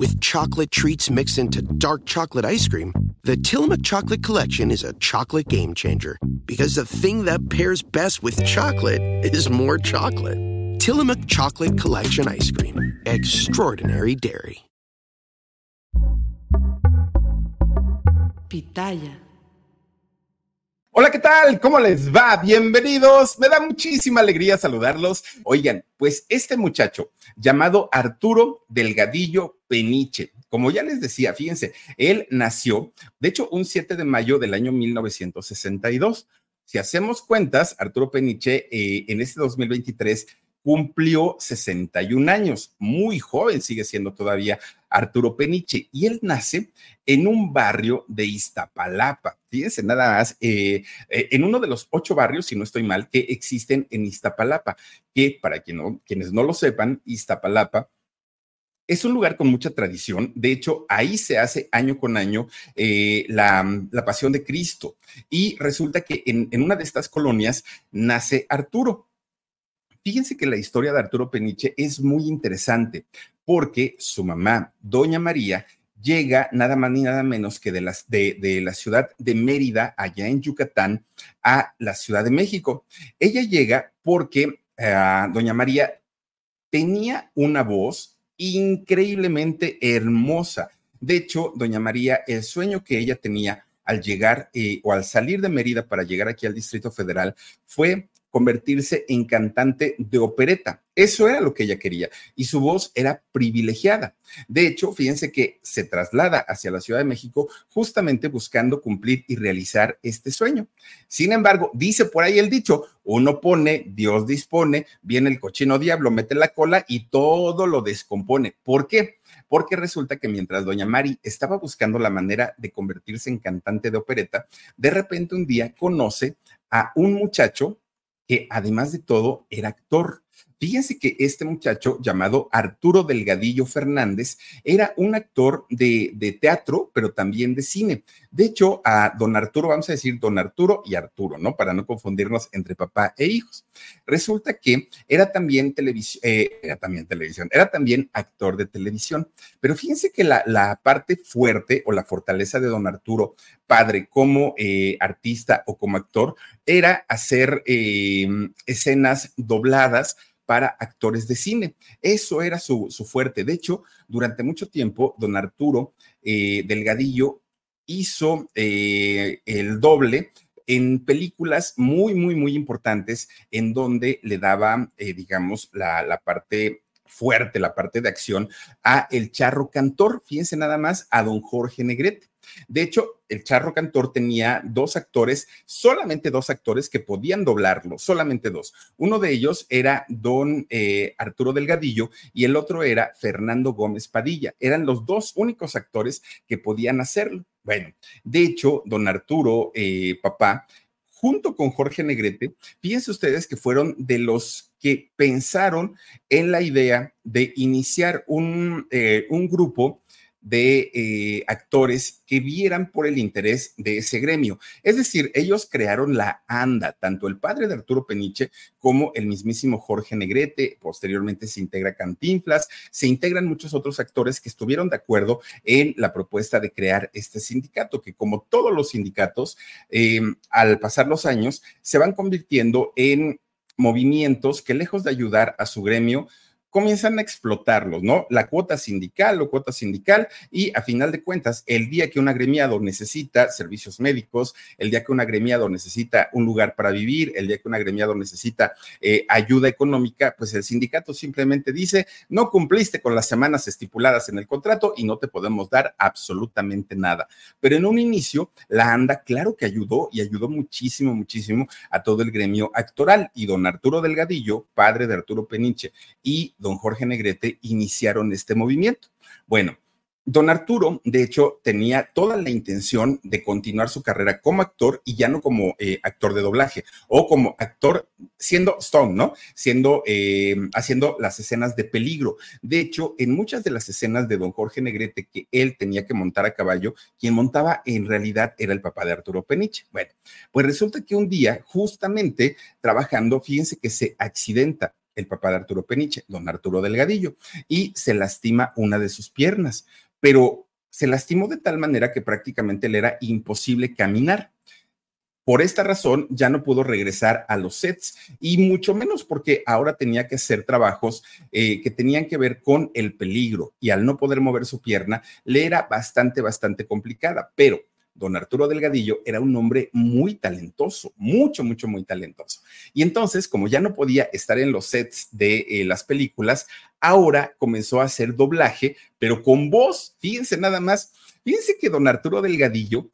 With chocolate treats mixed into dark chocolate ice cream, the Tillamook Chocolate Collection is a chocolate game changer. Because the thing that pairs best with chocolate is more chocolate. Tillamook Chocolate Collection Ice Cream. Extraordinary Dairy. Pitaya. Hola, ¿qué tal? ¿Cómo les va? Bienvenidos. Me da muchísima alegría saludarlos. Oigan, pues este muchacho llamado Arturo Delgadillo Peniche, como ya les decía, fíjense, él nació, de hecho, un 7 de mayo del año 1962. Si hacemos cuentas, Arturo Peniche eh, en este 2023 cumplió 61 años, muy joven sigue siendo todavía Arturo Peniche, y él nace en un barrio de Iztapalapa. Fíjense, nada más, eh, eh, en uno de los ocho barrios, si no estoy mal, que existen en Iztapalapa, que para no, quienes no lo sepan, Iztapalapa es un lugar con mucha tradición. De hecho, ahí se hace año con año eh, la, pasión de Cristo. Y resulta que en, en, una de estas colonias nace Arturo. Fíjense que la historia de Arturo Peniche es muy interesante porque su mamá, Doña María, llega nada más ni nada menos que de, las, de, la ciudad de Mérida, allá en Yucatán, a la Ciudad de México. Ella llega porque eh, Doña María tenía una voz increíblemente hermosa. De hecho, Doña María, el sueño que ella tenía al llegar eh, o al salir de Mérida para llegar aquí al Distrito Federal fue convertirse en cantante de opereta. Eso era lo que ella quería y su voz era privilegiada. De hecho, fíjense que se traslada hacia la Ciudad de México justamente buscando cumplir y realizar este sueño. Sin embargo, dice por ahí el dicho, uno pone, Dios dispone, viene el cochino diablo, mete la cola y todo lo descompone. ¿Por qué? Porque resulta que mientras doña Mari estaba buscando la manera de convertirse en cantante de opereta, de repente un día conoce a un muchacho que además de todo era actor. Fíjense que este muchacho llamado Arturo Delgadillo Fernández era un actor de, teatro, pero también de cine. De hecho, a don Arturo, vamos a decir don Arturo y Arturo, ¿no? Para no confundirnos entre papá e hijos. Resulta que era también televisión, eh, era también televisión, era también actor de televisión. Pero fíjense que la, la parte fuerte o la fortaleza de don Arturo, padre como eh, artista o como actor, era hacer eh, escenas dobladas para actores de cine. Eso era su, fuerte. De hecho, durante mucho tiempo, don Arturo eh, Delgadillo hizo eh, el doble en películas muy, muy, muy importantes en donde le daba, eh, digamos, la, la parte fuerte, la parte de acción a el charro cantor. Fíjense nada más a don Jorge Negrete. De hecho, el Charro Cantor tenía dos actores, solamente dos actores que podían doblarlo, solamente dos. Uno de ellos era don eh, Arturo Delgadillo y el otro era Fernando Gómez Padilla. Eran los dos únicos actores que podían hacerlo. Bueno, de hecho, don Arturo, eh, papá, junto con Jorge Negrete, fíjense ustedes que fueron de los que pensaron en la idea de iniciar un, eh, un grupo de eh, actores que vieran por el interés de ese gremio. Es decir, ellos crearon la ANDA, tanto el padre de Arturo Peniche como el mismísimo Jorge Negrete, posteriormente se integra Cantinflas, se integran muchos otros actores que estuvieron de acuerdo en la propuesta de crear este sindicato, que como todos los sindicatos, eh, al pasar los años, se van convirtiendo en movimientos que lejos de ayudar a su gremio, comienzan a explotarlos, ¿no? La cuota sindical o cuota sindical y a final de cuentas, el día que un agremiado necesita servicios médicos, el día que un agremiado necesita un lugar para vivir, el día que un agremiado necesita eh, ayuda económica, pues el sindicato simplemente dice, no cumpliste con las semanas estipuladas en el contrato y no te podemos dar absolutamente nada. Pero en un inicio, la ANDA, claro que ayudó y ayudó muchísimo, muchísimo a todo el gremio actoral y don Arturo Delgadillo, padre de Arturo Peniche y don don Jorge Negrete iniciaron este movimiento. Bueno, Don Arturo, de hecho, tenía toda la intención de continuar su carrera como actor y ya no como eh, actor de doblaje o como actor siendo Stone, ¿no? Siendo, eh, haciendo las escenas de peligro. De hecho, en muchas de las escenas de Don Jorge Negrete que él tenía que montar a caballo, quien montaba en realidad era el papá de Arturo Peniche. Bueno, pues resulta que un día, justamente trabajando, fíjense que se accidenta el papá de Arturo Peniche, don Arturo Delgadillo, y se lastima una de sus piernas pero se lastimó de tal manera que prácticamente le era imposible caminar. Por esta razón ya no pudo regresar a los sets y mucho menos porque ahora tenía que hacer trabajos eh, que tenían que ver con el peligro y al no poder mover su pierna le era bastante, bastante complicada. Pero don Arturo Delgadillo era un hombre muy talentoso, mucho, mucho, muy talentoso. Y entonces, como ya no podía estar en los sets de eh, las películas, ahora comenzó a hacer doblaje, pero con voz. Fíjense nada más, fíjense que don Arturo Delgadillo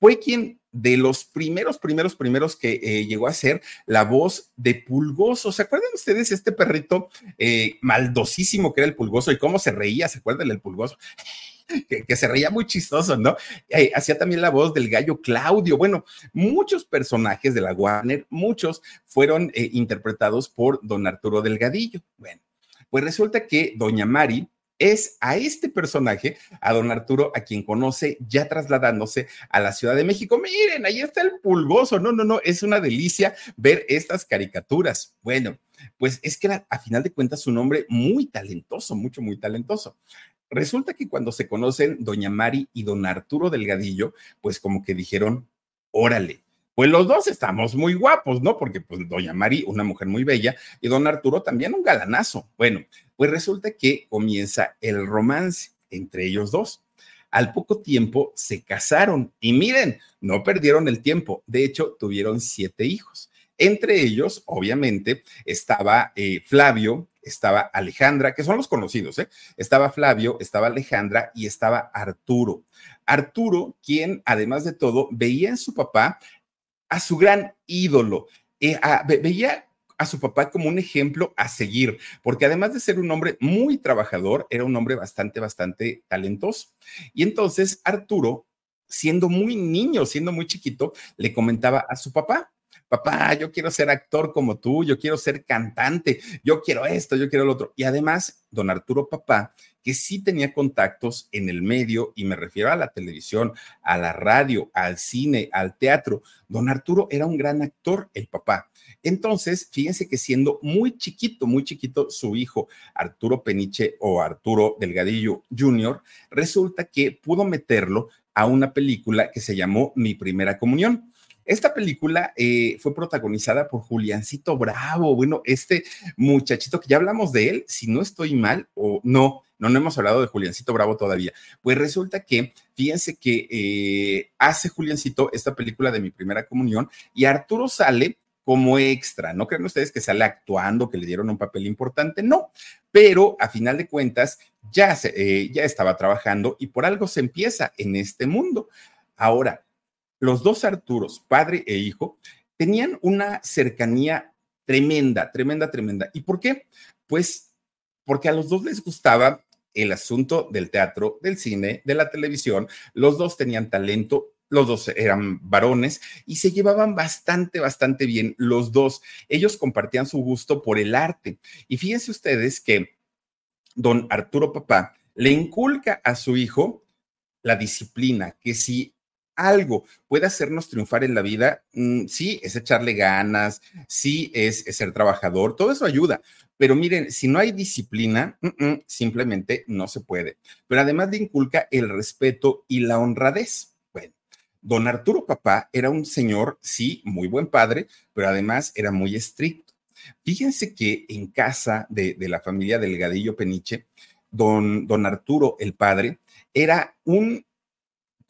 fue quien de los primeros, primeros, primeros que eh, llegó a ser la voz de Pulgoso. ¿Se acuerdan ustedes este perrito eh, maldosísimo que era el Pulgoso y cómo se reía? ¿Se acuerdan del Pulgoso? Que, se reía muy chistoso, ¿no? Eh, hacía también la voz del gallo Claudio. Bueno, muchos personajes de la Warner, muchos fueron eh, interpretados por don Arturo Delgadillo. Bueno, pues resulta que doña Mari es a este personaje, a don Arturo, a quien conoce ya trasladándose a la Ciudad de México. Miren, ahí está el pulgoso. No, no, no, es una delicia ver estas caricaturas. Bueno, pues es que a final de cuentas un hombre muy talentoso, mucho, muy talentoso. Resulta que cuando se conocen doña Mari y don Arturo Delgadillo, pues como que dijeron, órale, pues los dos estamos muy guapos, ¿no? Porque pues doña Mari, una mujer muy bella, y don Arturo también un galanazo. Bueno, pues resulta que comienza el romance entre ellos dos. Al poco tiempo se casaron y miren, no perdieron el tiempo. De hecho, tuvieron siete hijos. Entre ellos, obviamente, estaba eh, Flavio, estaba Alejandra, que son los conocidos, ¿eh? Estaba Flavio, estaba Alejandra y estaba Arturo. Arturo, quien además de todo veía en su papá a su gran ídolo, eh, veía a su papá como un ejemplo a seguir, porque además de ser un hombre muy trabajador, era un hombre bastante, bastante talentoso. Y entonces Arturo, siendo muy niño, siendo muy chiquito, le comentaba a su papá, papá, yo quiero ser actor como tú, yo quiero ser cantante, yo quiero esto, yo quiero lo otro. Y además, don Arturo Papá, que sí tenía contactos en el medio, y me refiero a la televisión, a la radio, al cine, al teatro. Don Arturo era un gran actor, el papá. Entonces, fíjense que siendo muy chiquito, muy chiquito, su hijo Arturo Peniche o Arturo Delgadillo Jr., resulta que pudo meterlo a una película que se llamó Mi Primera Comunión. Esta película eh, fue protagonizada por Juliancito Bravo, bueno, este muchachito que ya hablamos de él, si no estoy mal o no, no, no hemos hablado de Juliancito Bravo todavía. Pues resulta que, fíjense que eh, hace Juliancito esta película de mi primera comunión y Arturo sale como extra. No creen ustedes que sale actuando, que le dieron un papel importante, no. Pero a final de cuentas ya, se, eh, ya estaba trabajando y por algo se empieza en este mundo. Ahora, los dos Arturos, padre e hijo, tenían una cercanía tremenda, tremenda, tremenda. ¿Y por qué? Pues porque a los dos les gustaba el asunto del teatro, del cine, de la televisión. Los dos tenían talento, los dos eran varones y se llevaban bastante, bastante bien los dos. Ellos compartían su gusto por el arte. Y fíjense ustedes que don Arturo Papá le inculca a su hijo la disciplina, que si algo puede hacernos triunfar en la vida, mm, sí, es echarle ganas, sí, es, ser trabajador, todo eso ayuda. Pero miren, si no hay disciplina, simplemente no se puede. Pero además de inculca el respeto y la honradez. Bueno, don Arturo Papá era un señor, sí, muy buen padre, pero además era muy estricto. Fíjense que en casa de, de la familia Delgadillo Peniche, don, don Arturo, el padre, era un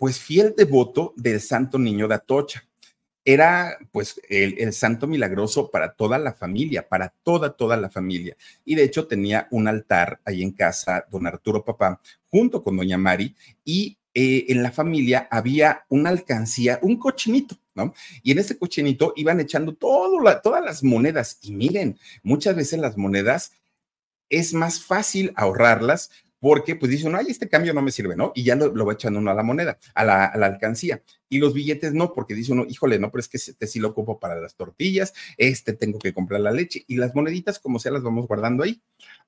pues fiel devoto del Santo Niño de Atocha. Era pues el, santo milagroso para toda la familia, para toda, toda la familia. Y de hecho tenía un altar ahí en casa, don Arturo Papá, junto con doña Mari, y eh, en la familia había una alcancía, un cochinito, ¿no? Y en ese cochinito iban echando todo todas las monedas. Y miren, muchas veces las monedas es más fácil ahorrarlas porque pues dice uno, ay, este cambio no me sirve, ¿no? Y ya lo, va echando uno a la moneda, a la, alcancía. Y los billetes no, porque dice uno, híjole, no, pero es que este sí lo ocupo para las tortillas, este tengo que comprar la leche y las moneditas como sea las vamos guardando ahí.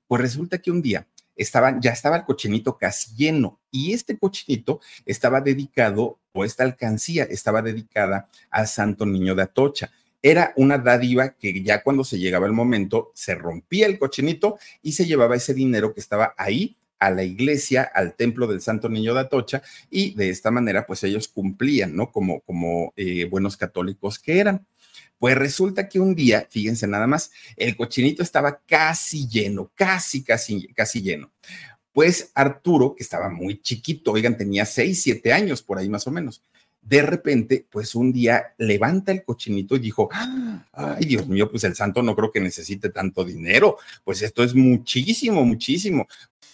Pues resulta que un día estaban, ya estaba el cochinito casi lleno y este cochinito estaba dedicado, o esta alcancía estaba dedicada al Santo Niño de Atocha era una dádiva que ya cuando se llegaba el momento se rompía el cochinito y se llevaba ese dinero que estaba ahí a la iglesia, al templo del Santo Niño de Atocha, y de esta manera, pues ellos cumplían, ¿no? Como, como eh, buenos católicos que eran. Pues resulta que un día, fíjense nada más, el cochinito estaba casi lleno, casi, casi, casi lleno. Pues Arturo, que estaba muy chiquito, oigan, tenía seis, siete años por ahí más o menos, de repente, pues un día levanta el cochinito y dijo, ay Dios mío, pues el santo no creo que necesite tanto dinero, pues esto es muchísimo, muchísimo.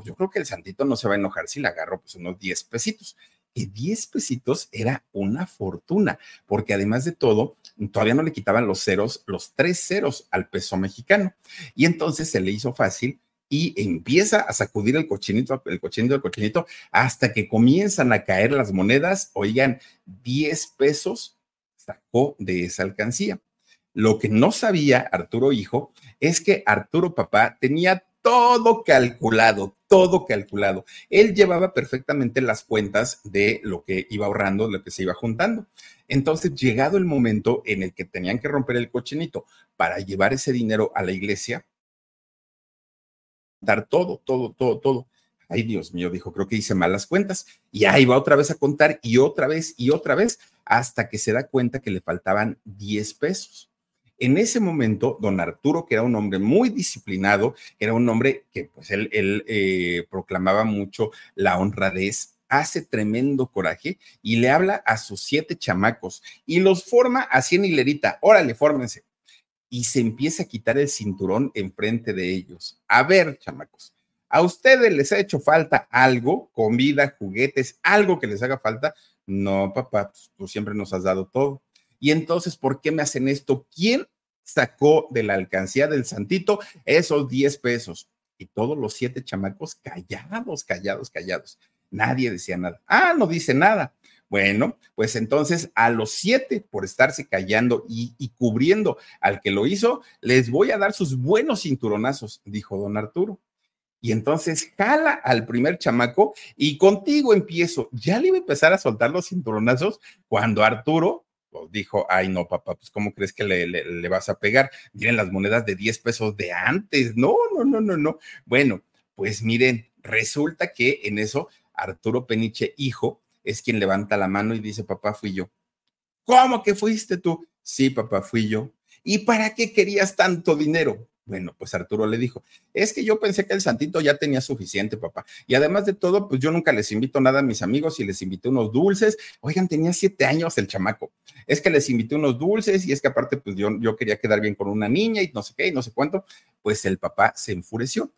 Pues yo creo que el santito no se va a enojar si le agarro pues unos 10 pesitos. Y 10 pesitos era una fortuna, porque además de todo, todavía no le quitaban los ceros, los tres ceros al peso mexicano. Y entonces se le hizo fácil y empieza a sacudir el cochinito, el cochinito, el cochinito, hasta que comienzan a caer las monedas. Oigan, 10 pesos sacó de esa alcancía. Lo que no sabía Arturo Hijo es que Arturo Papá tenía todo calculado, todo calculado. Él llevaba perfectamente las cuentas de lo que iba ahorrando, lo que se iba juntando. Entonces, llegado el momento en el que tenían que romper el cochinito para llevar ese dinero a la iglesia, dar todo, todo, todo, todo. Ay, Dios mío, dijo, creo que hice malas cuentas. Y ahí va otra vez a contar y otra vez y otra vez hasta que se da cuenta que le faltaban 10 pesos. En ese momento, don Arturo, que era un hombre muy disciplinado, era un hombre que pues él, eh, proclamaba mucho la honradez, hace tremendo coraje y le habla a sus siete chamacos y los forma así en hilerita. Órale, fórmense y se empieza a quitar el cinturón enfrente de ellos. A ver, chamacos, ¿a ustedes les ha hecho falta algo, comida, juguetes, algo que les haga falta? No, papá, pues, tú siempre nos has dado todo. Y entonces, ¿por qué me hacen esto? ¿Quién sacó de la alcancía del santito esos 10 pesos? Y todos los siete chamacos callados, callados, callados. Nadie decía nada. Ah, no dice nada. Bueno, pues entonces a los siete, por estarse callando y, cubriendo al que lo hizo, les voy a dar sus buenos cinturonazos, dijo don Arturo. Y entonces jala al primer chamaco y contigo empiezo. Ya le iba a empezar a soltar los cinturonazos cuando Arturo dijo, ay no, papá, pues ¿cómo crees que le, le, vas a pegar? Miren las monedas de 10 pesos de antes. No, no, no, no, no. Bueno, pues miren, resulta que en eso Arturo Peniche, hijo, es quien levanta la mano y dice, papá, fui yo. ¿Cómo que fuiste tú? Sí, papá, fui yo. ¿Y para qué querías tanto dinero? Bueno, pues Arturo le dijo, es que yo pensé que el santito ya tenía suficiente, papá. Y además de todo, pues yo nunca les invito nada a mis amigos y les invité unos dulces. Oigan, tenía siete años el chamaco. Es que les invité unos dulces y es que aparte, pues yo, yo quería quedar bien con una niña y no sé qué y no sé cuánto. Pues el papá se enfureció.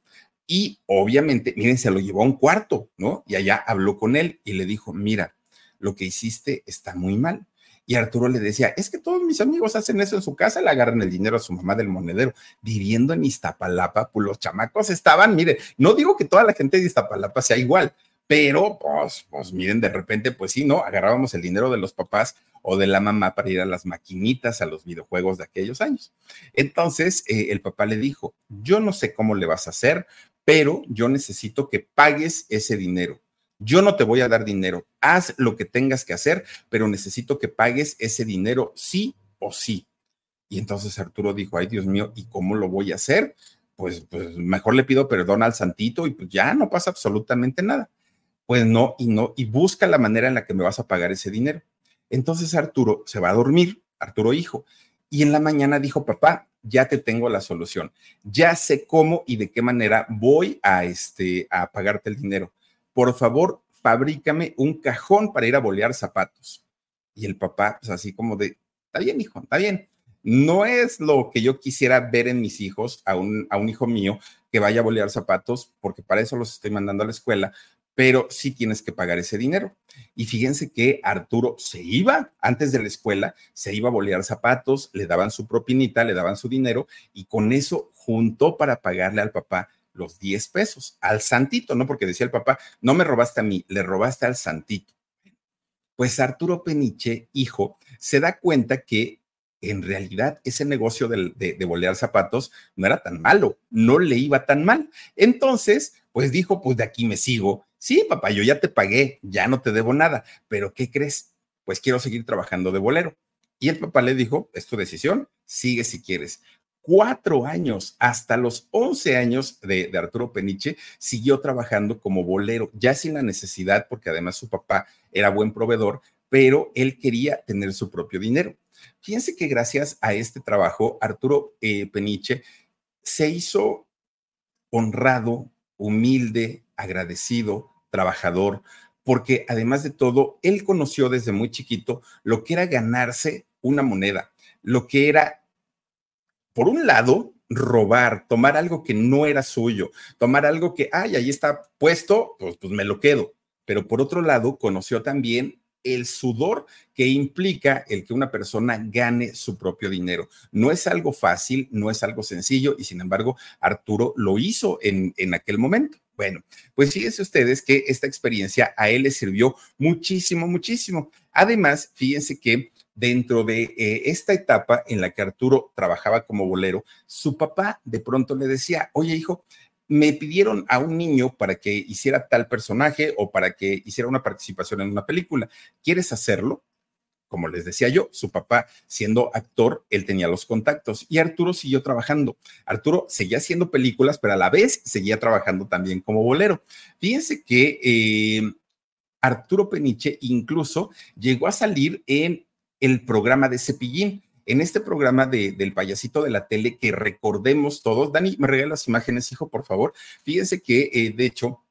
Y obviamente, miren, se lo llevó a un cuarto, ¿no? Y allá habló con él y le dijo, mira, lo que hiciste está muy mal. Y Arturo le decía, es que todos mis amigos hacen eso en su casa, le agarran el dinero a su mamá del monedero, viviendo en Iztapalapa, pues los chamacos estaban, mire, no digo que toda la gente de Iztapalapa sea igual, pero pues, pues miren, de repente, pues sí, ¿no? Agarrábamos el dinero de los papás o de la mamá para ir a las maquinitas, a los videojuegos de aquellos años. Entonces, eh, el papá le dijo, yo no sé cómo le vas a hacer, pero yo necesito que pagues ese dinero. Yo no te voy a dar dinero, haz lo que tengas que hacer, pero necesito que pagues ese dinero sí o sí. Y entonces Arturo dijo, ay Dios mío, ¿y cómo lo voy a hacer? Pues, pues mejor le pido perdón al santito y pues ya no pasa absolutamente nada. Pues no, y no, y busca la manera en la que me vas a pagar ese dinero. Entonces Arturo se va a dormir, Arturo hijo, y en la mañana dijo, papá, ya te tengo la solución. Ya sé cómo y de qué manera voy a, este, a pagarte el dinero. Por favor, fabrícame un cajón para ir a bolear zapatos. Y el papá, pues así como de, está bien, hijo, está bien. No es lo que yo quisiera ver en mis hijos, a un, a un hijo mío que vaya a bolear zapatos, porque para eso los estoy mandando a la escuela, pero sí tienes que pagar ese dinero. Y fíjense que Arturo se iba antes de la escuela, se iba a bolear zapatos, le daban su propinita, le daban su dinero y con eso juntó para pagarle al papá los 10 pesos, al santito, ¿no? Porque decía el papá, no me robaste a mí, le robaste al santito. Pues Arturo Peniche, hijo, se da cuenta que en realidad ese negocio de, de, bolear zapatos no era tan malo, no le iba tan mal. Entonces, pues dijo, pues de aquí me sigo Sí, papá, yo ya te pagué, ya no te debo nada, pero ¿qué crees? Pues quiero seguir trabajando de bolero. Y el papá le dijo, es tu decisión, sigue si quieres. Cuatro años, hasta los once años de, de, Arturo Peniche, siguió trabajando como bolero, ya sin la necesidad, porque además su papá era buen proveedor, pero él quería tener su propio dinero. Fíjense que gracias a este trabajo, Arturo eh, Peniche se hizo honrado, humilde, agradecido, trabajador, porque además de todo, él conoció desde muy chiquito lo que era ganarse una moneda, lo que era, por un lado, robar, tomar algo que no era suyo, tomar algo que, ay, ahí está puesto, pues, pues me lo quedo. Pero por otro lado, conoció también el sudor que implica el que una persona gane su propio dinero. No es algo fácil, no es algo sencillo y sin embargo Arturo lo hizo en, en aquel momento. Bueno, pues fíjense ustedes que esta experiencia a él le sirvió muchísimo, muchísimo. Además, fíjense que dentro de eh, esta etapa en la que Arturo trabajaba como bolero, su papá de pronto le decía, oye hijo, me pidieron a un niño para que hiciera tal personaje o para que hiciera una participación en una película. ¿Quieres hacerlo? como les decía yo, su papá siendo actor, él tenía los contactos y Arturo siguió trabajando. Arturo seguía haciendo películas, pero a la vez seguía trabajando también como bolero. Fíjense que eh, Arturo Peniche incluso llegó a salir en el programa de Cepillín. En este programa de, del payasito de la tele que recordemos todos, Dani, me regala las imágenes, hijo, por favor. Fíjense que, eh, de hecho,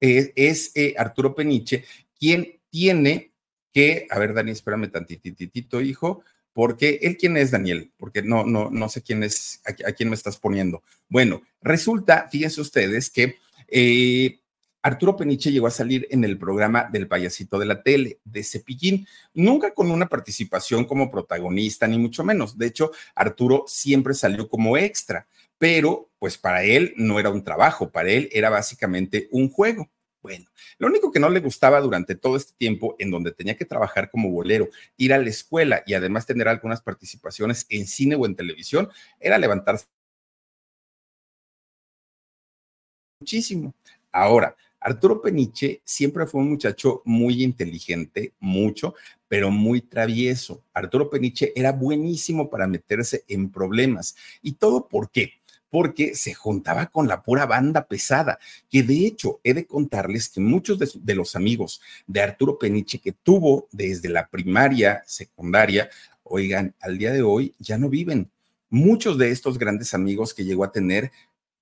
eh, es Arturo Peniche quien tiene que, a ver, Dani, espérame tantititito, hijo, porque él quién es Daniel, porque no, no, no sé quién es, a, a quién me estás poniendo. Bueno, resulta, fíjense ustedes que eh, Arturo Peniche llegó a salir en el programa del payasito de la tele, de Cepillín, nunca con una participación como protagonista, ni mucho menos. De hecho, Arturo siempre salió como extra, pero pues para él no era un trabajo, para él era básicamente un juego. Bueno, lo único que no le gustaba durante todo este tiempo en donde tenía que trabajar como bolero, ir a la escuela y además tener algunas participaciones en cine o en televisión, era levantarse muchísimo. Ahora, Arturo Peniche siempre fue un muchacho muy inteligente, mucho, pero muy travieso. Arturo Peniche era buenísimo para meterse en problemas. ¿Y todo por qué? porque se juntaba con la pura banda pesada, que de hecho he de contarles que muchos de, los amigos de Arturo Peniche que tuvo desde la primaria, secundaria, oigan, al día de hoy ya no viven. Muchos de estos grandes amigos que llegó a tener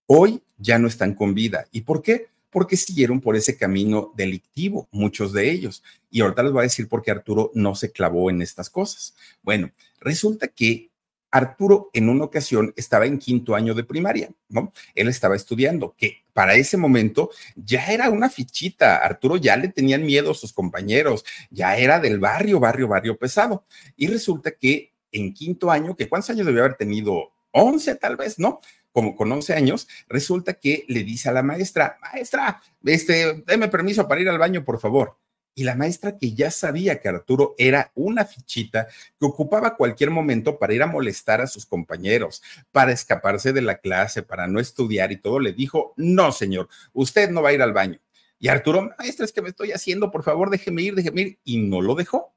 hoy ya no están con vida. ¿Y por qué? Porque siguieron por ese camino delictivo, muchos de ellos. Y ahorita les voy a decir por qué Arturo no se clavó en estas cosas. Bueno, resulta que Arturo en una ocasión estaba en quinto año de primaria, ¿no? Él estaba estudiando, que para ese momento ya era una fichita. Arturo ya le tenían miedo a sus compañeros, ya era del barrio, barrio, barrio pesado. Y resulta que en quinto año, que cuántos años debió haber tenido? 11 tal vez, ¿no? Como con 11 años, resulta que le dice a la maestra, maestra, este, déme permiso para ir al baño, por favor. Y la maestra que ya sabía que Arturo era una fichita que ocupaba cualquier momento para ir a molestar a sus compañeros, para escaparse de la clase, para no estudiar y todo, le dijo, no, señor, usted no va a ir al baño. Y Arturo, maestra, es que me estoy haciendo, por favor, déjeme ir, déjeme ir. Y no lo dejó.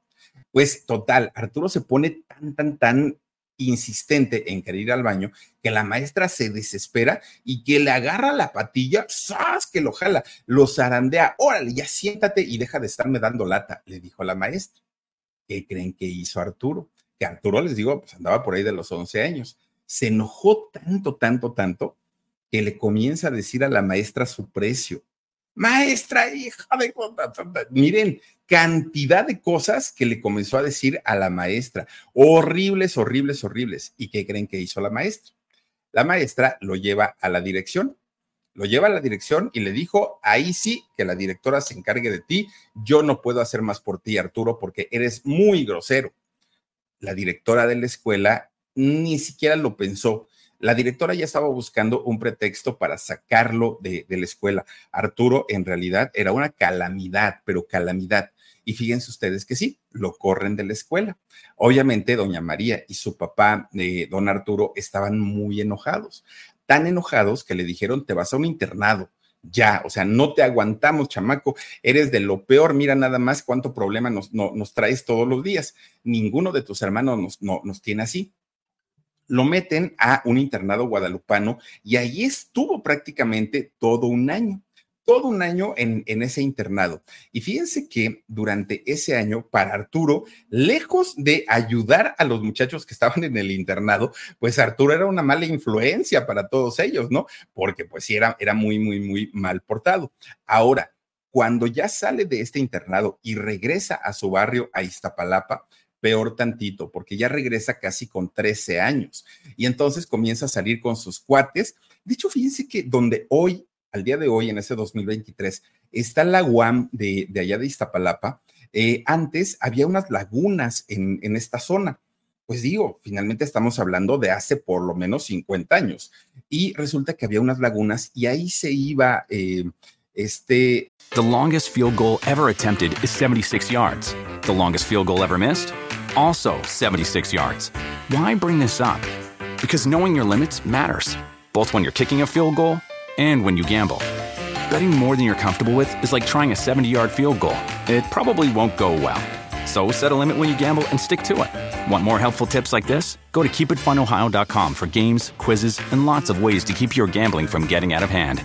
Pues total, Arturo se pone tan, tan, tan insistente en querer ir al baño, que la maestra se desespera y que le agarra la patilla, ¡zas! que lo jala, lo zarandea, órale, ya siéntate y deja de estarme dando lata, le dijo la maestra. ¿Qué creen que hizo Arturo? Que Arturo, les digo, pues andaba por ahí de los 11 años. se enojó tanto, tanto, tanto, que le comienza a decir a la maestra su precio. Maestra, hija de... Miren, cantidad de cosas que le comenzó a decir a la maestra. Horribles, horribles, horribles. ¿Y qué creen que hizo la maestra? La maestra lo lleva a la dirección. Lo lleva a la dirección y le dijo, ahí sí, que la directora se encargue de ti. Yo no puedo hacer más por ti, Arturo, porque eres muy grosero. La directora de la escuela ni siquiera lo pensó. La directora ya estaba buscando un pretexto para sacarlo de, la escuela. Arturo en realidad era una calamidad, pero calamidad. Y fíjense ustedes que sí, lo corren de la escuela. Obviamente, doña María y su papá, eh, don Arturo, estaban muy enojados. Tan enojados que le dijeron, te vas a un internado ya, o sea, no te aguantamos, chamaco, eres de lo peor, mira nada más cuánto problema nos, nos traes todos los días. Ninguno de tus hermanos nos, no, nos tiene así lo meten a un internado guadalupano y ahí estuvo prácticamente todo un año todo un año en, ese internado. Y fíjense que durante ese año, para Arturo, lejos de ayudar a los muchachos que estaban en el internado, pues Arturo era una mala influencia para todos ellos, ¿no? Porque pues sí, era, era muy, muy, muy mal portado. Ahora, cuando ya sale de este internado y regresa a su barrio, a Iztapalapa, peor tantito, porque ya regresa casi con 13 años y entonces comienza a salir con sus cuates. De hecho, fíjense que donde hoy, al día de hoy, en ese 2023, está la UAM de, allá de Iztapalapa, eh, antes había unas lagunas en, en esta zona. Pues digo, finalmente estamos hablando de hace por lo menos 50 años. Y resulta que había unas lagunas y ahí se iba eh, este... The longest field goal ever attempted is 76 yards. The longest field goal ever missed? also 76 yards. Why bring this up? Because knowing your limits matters, both when you're kicking a field goal and when you gamble. Betting more than you're comfortable with is like trying a 70 yard field goal, it probably won't go well. So set a limit when you gamble and stick to it. Want more helpful tips like this? Go to keepitfunohio.com for games, quizzes, and lots of ways to keep your gambling from getting out of hand.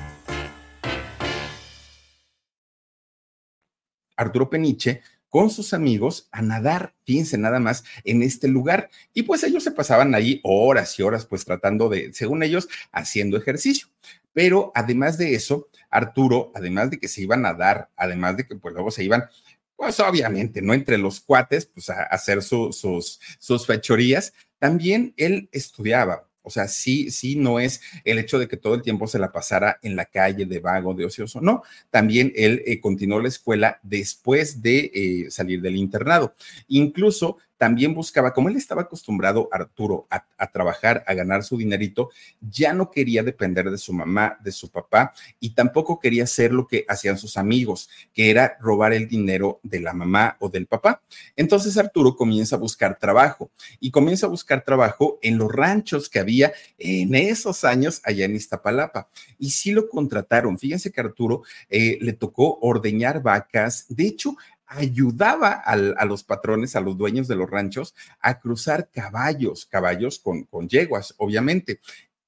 Arturo Peniche con sus amigos a nadar, fíjense nada más, en este lugar. Y pues ellos se pasaban ahí horas y horas, pues tratando de, según ellos, haciendo ejercicio. Pero además de eso, Arturo, además de que se iban a nadar, además de que pues luego se iban pues obviamente, ¿no? Entre los cuates, pues a, hacer sus, sus fechorías. También él estudiaba, o sea, sí, sí, no es el hecho de que todo el tiempo se la pasara en la calle de vago, de ocioso, no. También él eh, continuó la escuela después de eh, salir del internado. Incluso también buscaba, como él estaba acostumbrado, Arturo, a, trabajar, a ganar su dinerito, ya no quería depender de su mamá, de su papá, y tampoco quería hacer lo que hacían sus amigos, que era robar el dinero de la mamá o del papá. Entonces Arturo comienza a buscar trabajo y comienza a buscar trabajo en los ranchos que había en esos años allá en Iztapalapa. Y sí lo contrataron. Fíjense que Arturo eh, le tocó ordeñar vacas. De hecho, ayudaba a los patrones, a los dueños de los ranchos, a cruzar caballos, caballos con, con yeguas, obviamente.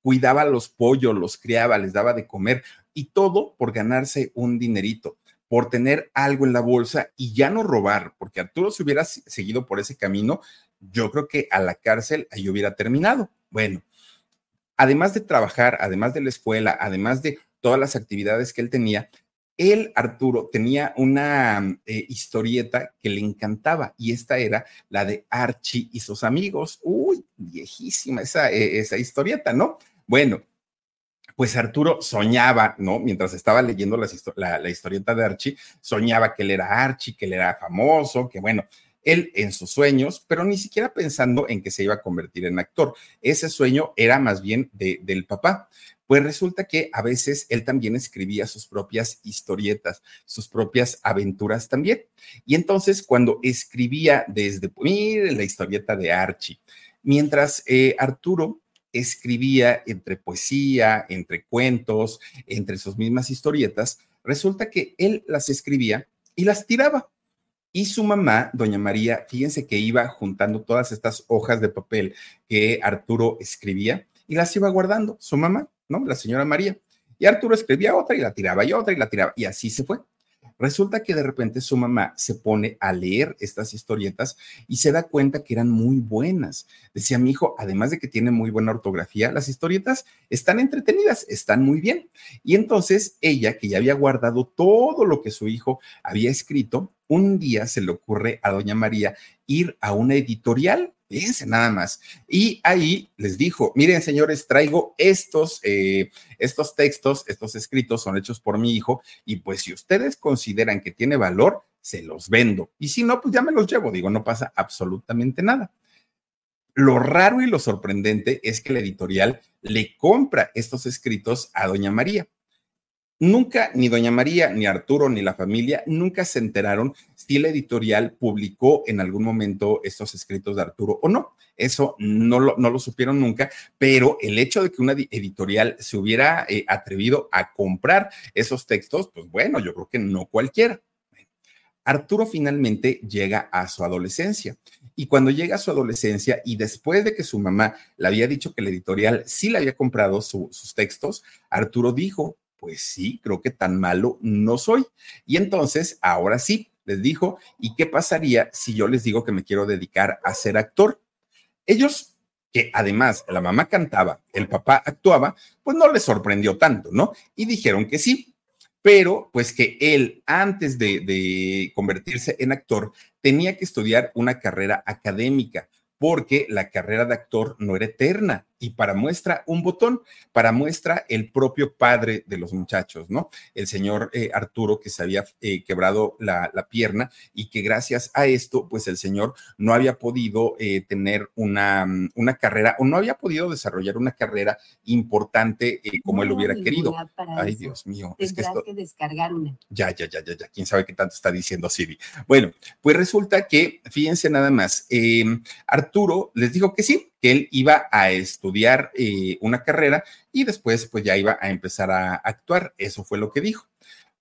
Cuidaba los pollos, los criaba, les daba de comer y todo por ganarse un dinerito por tener algo en la bolsa y ya no robar, porque Arturo si hubiera seguido por ese camino, yo creo que a la cárcel ahí hubiera terminado. Bueno, además de trabajar, además de la escuela, además de todas las actividades que él tenía, él, Arturo, tenía una eh, historieta que le encantaba y esta era la de Archie y sus amigos. Uy, viejísima esa, eh, esa historieta, ¿no? Bueno, pues Arturo soñaba, ¿no? Mientras estaba leyendo la, historieta de Archie, soñaba que él era Archie, que él era famoso, que bueno, él en sus sueños, pero ni siquiera pensando en que se iba a convertir en actor. Ese sueño era más bien de, del papá. Pues resulta que a veces él también escribía sus propias historietas, sus propias aventuras también. Y entonces cuando escribía desde, mire la historieta de Archie, mientras eh, Arturo escribía entre poesía, entre cuentos, entre sus mismas historietas, resulta que él las escribía y las tiraba. Y su mamá, doña María, fíjense que iba juntando todas estas hojas de papel que Arturo escribía y las iba guardando, su mamá, ¿no? La señora María. Y Arturo escribía otra y la tiraba y otra y la tiraba. Y así se fue. Resulta que de repente su mamá se pone a leer estas historietas y se da cuenta que eran muy buenas. Decía mi hijo, además de que tiene muy buena ortografía, las historietas están entretenidas, están muy bien. Y entonces ella, que ya había guardado todo lo que su hijo había escrito, un día se le ocurre a doña María ir a una editorial Fíjense nada más. Y ahí les dijo, miren señores, traigo estos, eh, estos textos, estos escritos son hechos por mi hijo y pues si ustedes consideran que tiene valor, se los vendo. Y si no, pues ya me los llevo. Digo, no pasa absolutamente nada. Lo raro y lo sorprendente es que la editorial le compra estos escritos a doña María. Nunca, ni doña María, ni Arturo, ni la familia, nunca se enteraron si la editorial publicó en algún momento estos escritos de Arturo o no. Eso no lo, supieron nunca, pero el hecho de que una editorial se hubiera eh, atrevido a comprar esos textos, pues bueno, yo creo que no cualquiera. Arturo finalmente llega a su adolescencia. Y cuando llega a su adolescencia y después de que su mamá le había dicho que la editorial sí le había comprado sus textos, Arturo dijo, pues sí, creo que tan malo no soy. Y entonces, ahora sí, les dijo, ¿y qué pasaría si yo les digo que me quiero dedicar a ser actor? Ellos, que además la mamá cantaba, el papá actuaba, pues no les sorprendió tanto, ¿no? Y dijeron que sí, pero pues que él, antes de, de convertirse en actor, tenía que estudiar una carrera académica porque la carrera de actor no era eterna y para muestra un botón, para muestra el propio padre de los muchachos, ¿no? El señor eh, Arturo que se había eh, quebrado la, pierna y que gracias a esto, pues el señor no había podido eh, tener una, mm, una, carrera o no había podido desarrollar una carrera importante como él hubiera querido. Ay, Dios mío. es que, que descargar una. Ya, ya, ya, ya, ya. ¿Quién sabe qué tanto está diciendo Siri? Bueno, pues resulta que, fíjense nada más, em, Arturo les dijo que sí, que él iba a estudiar eh, una carrera y después pues ya iba a empezar a actuar. Eso fue lo que dijo.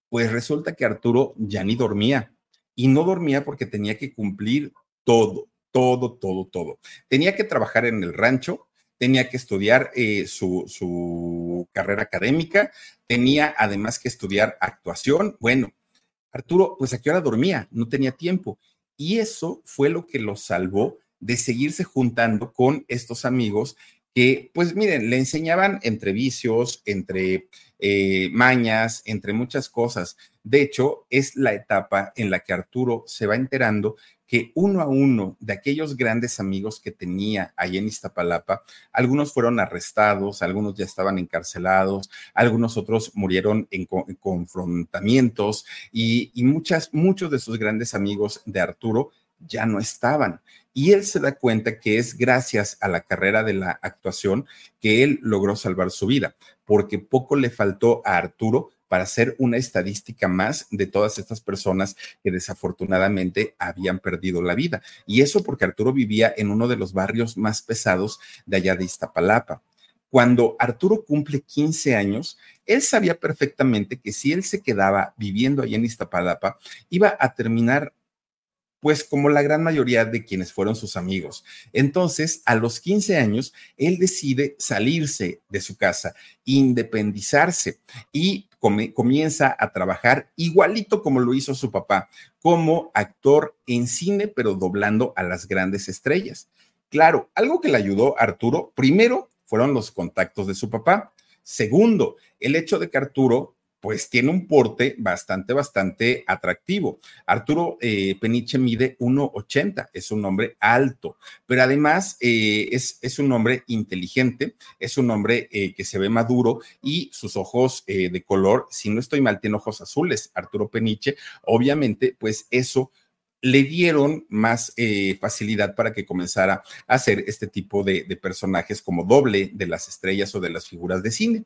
Pues resulta que Arturo ya ni dormía y no dormía porque tenía que cumplir todo, todo, todo, todo. Tenía que trabajar en el rancho, tenía que estudiar eh, su, su carrera académica, tenía además que estudiar actuación. Bueno, Arturo, pues a qué hora dormía, no tenía tiempo. Y eso fue lo que lo salvó de seguirse juntando con estos amigos que, pues miren, le enseñaban entre vicios, entre eh, mañas, entre muchas cosas. De hecho, es la etapa en la que Arturo se va enterando que uno a uno de aquellos grandes amigos que tenía ahí en Iztapalapa, algunos fueron arrestados, algunos ya estaban encarcelados, algunos otros murieron en, confrontamientos y, y muchas, muchos de sus grandes amigos de Arturo ya no estaban. Y él se da cuenta que es gracias a la carrera de la actuación que él logró salvar su vida, porque poco le faltó a Arturo para ser una estadística más de todas estas personas que desafortunadamente habían perdido la vida. Y eso porque Arturo vivía en uno de los barrios más pesados de allá de Iztapalapa. Cuando Arturo cumple 15 años, él sabía perfectamente que si él se quedaba viviendo allá en Iztapalapa, iba a terminar pues como la gran mayoría de quienes fueron sus amigos. Entonces, a los 15 años, él decide salirse de su casa, independizarse y comienza a trabajar igualito como lo hizo su papá, como actor en cine, pero doblando a las grandes estrellas. Claro, algo que le ayudó a Arturo, primero, fueron los contactos de su papá. Segundo, el hecho de que Arturo pues tiene un porte bastante, bastante atractivo. Arturo eh, Peniche mide 1,80, es un hombre alto, pero además eh, es, es, un hombre inteligente, es un hombre eh, que se ve maduro y sus ojos de color, si no estoy mal, tiene ojos azules, Arturo Peniche, obviamente, pues eso le dieron más facilidad para que comenzara a hacer este tipo de, de personajes como doble de las estrellas o de las figuras de cine.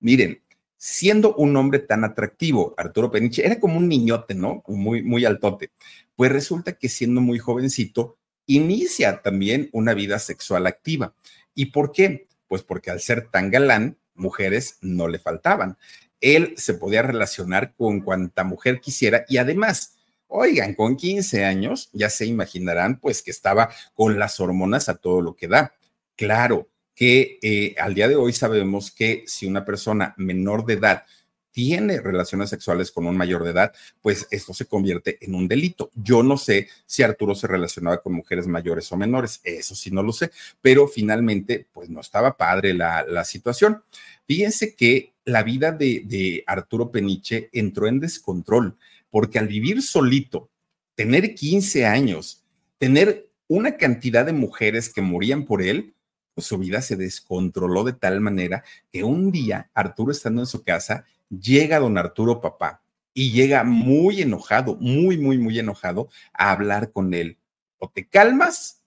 Miren, siendo un hombre tan atractivo, Arturo Peniche, era como un niñote, ¿no? Muy, muy altote. Pues resulta que siendo muy jovencito, inicia también una vida sexual activa. ¿Y por qué? Pues porque al ser tan galán, mujeres no le faltaban. Él se podía relacionar con cuanta mujer quisiera y además, oigan, con 15 años, ya se imaginarán, pues que estaba con las hormonas a todo lo que da. Claro, que eh, al día de hoy sabemos que si una persona menor de edad tiene relaciones sexuales con un mayor de edad, pues esto se convierte en un delito. Yo no sé si Arturo se relacionaba con mujeres mayores o menores, eso sí no lo sé, pero finalmente, pues no estaba padre la, situación. Fíjense que la vida de, de Arturo Peniche entró en descontrol, porque al vivir solito, tener 15 años, tener una cantidad de mujeres que morían por él, pues su vida se descontroló de tal manera que un día, Arturo estando en su casa, llega don Arturo papá y llega muy enojado, muy, muy, muy enojado a hablar con él. O te calmas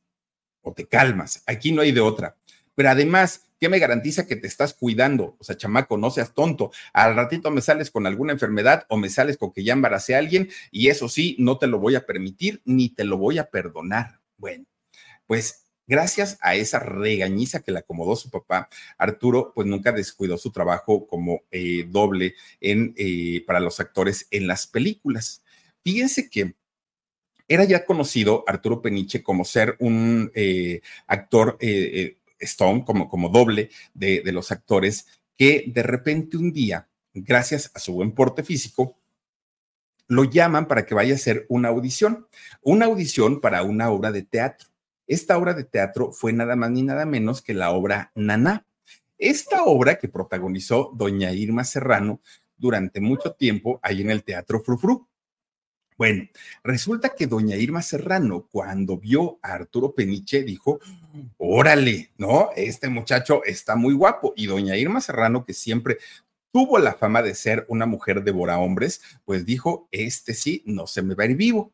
o te calmas. Aquí no hay de otra. Pero además, ¿qué me garantiza que te estás cuidando? O sea, chamaco, no seas tonto. Al ratito me sales con alguna enfermedad o me sales con que ya embaracé a alguien y eso sí, no te lo voy a permitir ni te lo voy a perdonar. Bueno, pues gracias a esa regañiza que le acomodó su papá, Arturo pues nunca descuidó su trabajo como eh, doble en, eh, para los actores en las películas. Fíjense que era ya conocido Arturo Peniche como ser un eh, actor Stone, como, como doble de, de los actores, que de repente un día, gracias a su buen porte físico, lo llaman para que vaya a hacer una audición, una audición para una obra de teatro. Esta obra de teatro fue nada más ni nada menos que la obra Naná. Esta obra que protagonizó doña Irma Serrano durante mucho tiempo ahí en el Teatro Frufru. Bueno, resulta que doña Irma Serrano, cuando vio a Arturo Peniche, dijo, órale, ¿no? Este muchacho está muy guapo. Y doña Irma Serrano, que siempre tuvo la fama de ser una mujer devora hombres, pues dijo, este sí, no se me va a ir vivo.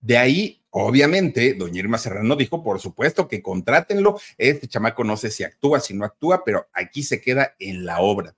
De ahí, obviamente, doña Irma Serrano dijo, por supuesto que contrátenlo, este chamaco no sé si actúa, si no actúa, pero aquí se queda en la obra.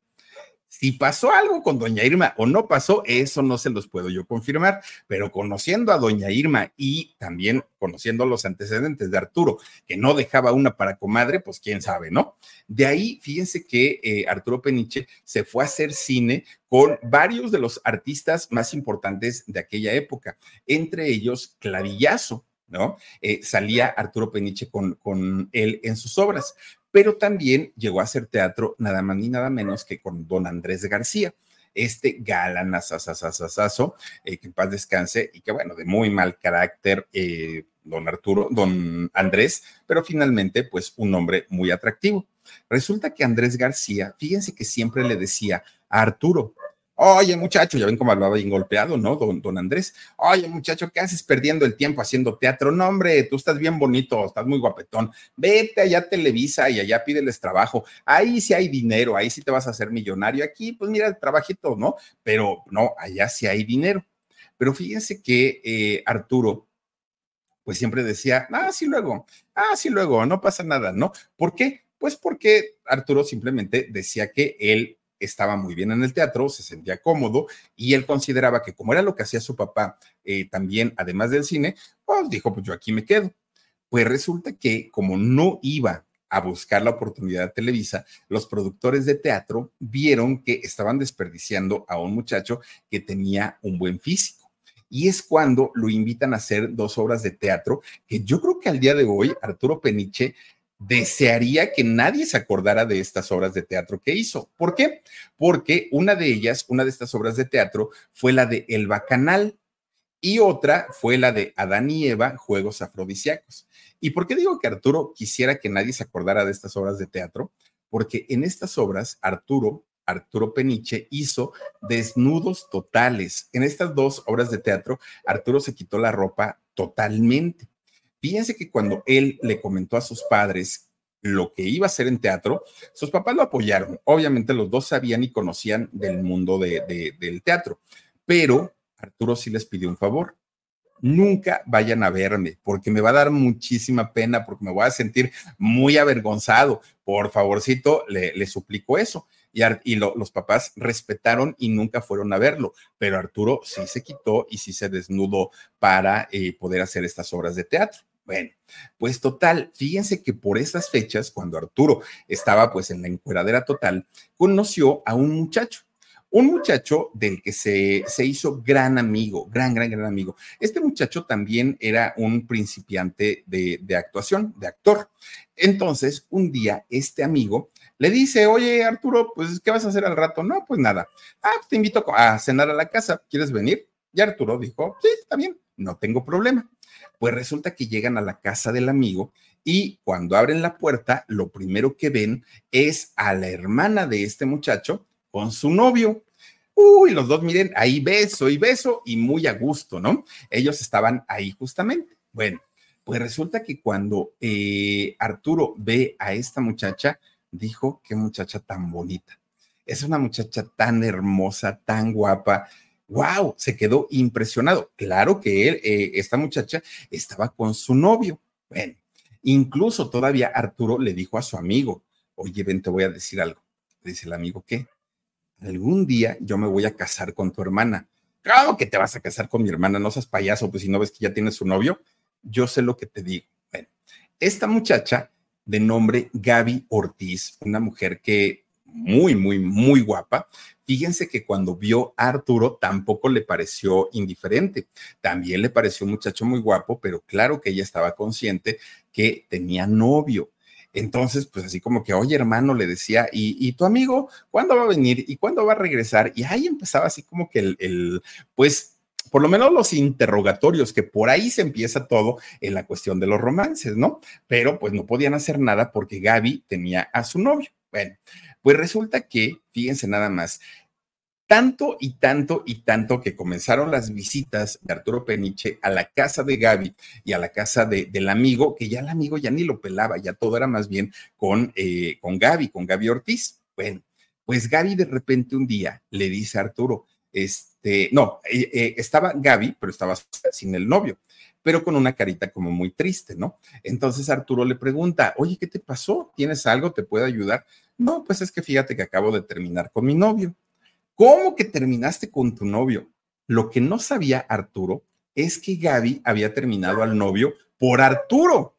Si pasó algo con doña Irma o no pasó, eso no se los puedo yo confirmar, pero conociendo a doña Irma y también conociendo los antecedentes de Arturo, que no dejaba una para comadre, pues quién sabe, ¿no? De ahí, fíjense que eh, Arturo Peniche se fue a hacer cine con varios de los artistas más importantes de aquella época, entre ellos Clavillazo, ¿no? Eh, salía Arturo Peniche con, con él en sus obras pero también llegó a hacer teatro nada más ni nada menos que con don Andrés García este galán eh, que en paz descanse y que bueno, de muy mal carácter, eh, don Arturo, don Andrés, pero finalmente pues un hombre muy atractivo. Resulta que Andrés García, fíjense que siempre le decía a Arturo, Oye, muchacho, ya ven cómo hablaba bien golpeado, ¿no? Don, don Andrés. Oye, muchacho, ¿qué haces perdiendo el tiempo haciendo teatro? No, hombre, tú estás bien bonito, estás muy guapetón. Vete allá a Televisa y allá pídeles trabajo. Ahí sí hay dinero, ahí sí te vas a hacer millonario. Aquí, pues mira, el trabajito, ¿no? Pero no, allá sí hay dinero. Pero fíjense que eh, Arturo, pues siempre decía, ah, sí luego, ah, sí luego, no pasa nada, ¿no? ¿Por qué? Pues porque Arturo simplemente decía que él estaba muy bien en el teatro, se sentía cómodo y él consideraba que como era lo que hacía su papá eh, también, además del cine, pues dijo, pues yo aquí me quedo. Pues resulta que como no iba a buscar la oportunidad de Televisa, los productores de teatro vieron que estaban desperdiciando a un muchacho que tenía un buen físico. Y es cuando lo invitan a hacer dos obras de teatro que yo creo que al día de hoy Arturo Peniche desearía que nadie se acordara de estas obras de teatro que hizo. ¿Por qué? Porque una de ellas, una de estas obras de teatro, fue la de El Bacanal y otra fue la de Adán y Eva, Juegos Afrodisíacos. ¿Y por qué digo que Arturo quisiera que nadie se acordara de estas obras de teatro? Porque en estas obras, Arturo, Arturo Peniche, hizo desnudos totales. En estas dos obras de teatro, Arturo se quitó la ropa totalmente. Fíjense que cuando él le comentó a sus padres lo que iba a hacer en teatro, sus papás lo apoyaron. Obviamente los dos sabían y conocían del mundo del teatro, pero Arturo sí les pidió un favor. Nunca vayan a verme porque me va a dar muchísima pena, porque me voy a sentir muy avergonzado. Por favorcito, le, le suplico eso. y, los papás respetaron y nunca fueron a verlo, pero Arturo sí se quitó y sí se desnudó para eh, poder hacer estas obras de teatro. Bueno, pues total, fíjense que por esas fechas, cuando Arturo estaba pues en la encueradera total, conoció a un muchacho un muchacho del que se, se, hizo gran amigo, gran, gran, gran amigo. Este muchacho también era un principiante de, de, actuación, de actor. Entonces, un día, este amigo le dice, oye, Arturo, pues, ¿qué vas a hacer al rato? No, pues nada. Ah, pues, te invito a cenar a la casa. ¿Quieres venir? Y Arturo dijo, sí, está bien, no tengo problema. Pues resulta que llegan a la casa del amigo y cuando abren la puerta, lo primero que ven es a la hermana de este muchacho con su novio. Uy, los dos miren, ahí beso y beso y muy a gusto, ¿no? Ellos estaban ahí justamente. Bueno, pues resulta que cuando eh, Arturo ve a esta muchacha, dijo, qué muchacha tan bonita. Es una muchacha tan hermosa, tan guapa. ¡Wow! Se quedó impresionado. Claro que él, eh, esta muchacha estaba con su novio. Incluso todavía Arturo le dijo a su amigo, oye, ven, te voy a decir algo. Dice el amigo, ¿qué? algún día yo me voy a casar con tu hermana. ¿Cómo que te vas a casar con mi hermana? No seas payaso, pues si no ves que ya tienes su novio. Yo sé lo que te digo. Esta muchacha de nombre Gaby Ortiz, una mujer que muy, muy, muy guapa. Fíjense que cuando vio a Arturo tampoco le pareció indiferente. También le pareció un muchacho muy guapo, pero claro que ella estaba consciente que tenía novio. Entonces, pues así como que, oye hermano, le decía, ¿y, tu amigo cuándo va a venir y cuándo va a regresar? Y ahí empezaba así como que el, el pues por lo menos los interrogatorios, que por ahí se empieza todo en la cuestión de los romances, ¿no? Pero pues no podían hacer nada porque Gaby tenía a su novio. Bueno, pues resulta que, fíjense nada más, tanto y tanto y tanto que comenzaron las visitas de Arturo Peniche a la casa de Gaby y a la casa de, del amigo, que ya el amigo ya ni lo pelaba, ya todo era más bien con, eh, con Gaby, con Gaby Ortiz. Bueno, pues Gaby de repente un día le dice a Arturo, este, no, eh, eh, estaba Gaby, pero estaba sin el novio, pero con una carita como muy triste, ¿no? Entonces Arturo le pregunta, oye, ¿qué te pasó? ¿Tienes algo? ¿Te puedo ayudar? No, pues es que fíjate que acabo de terminar con mi novio. ¿Cómo que terminaste con tu novio? Lo que no sabía Arturo es que Gaby había terminado al novio por Arturo.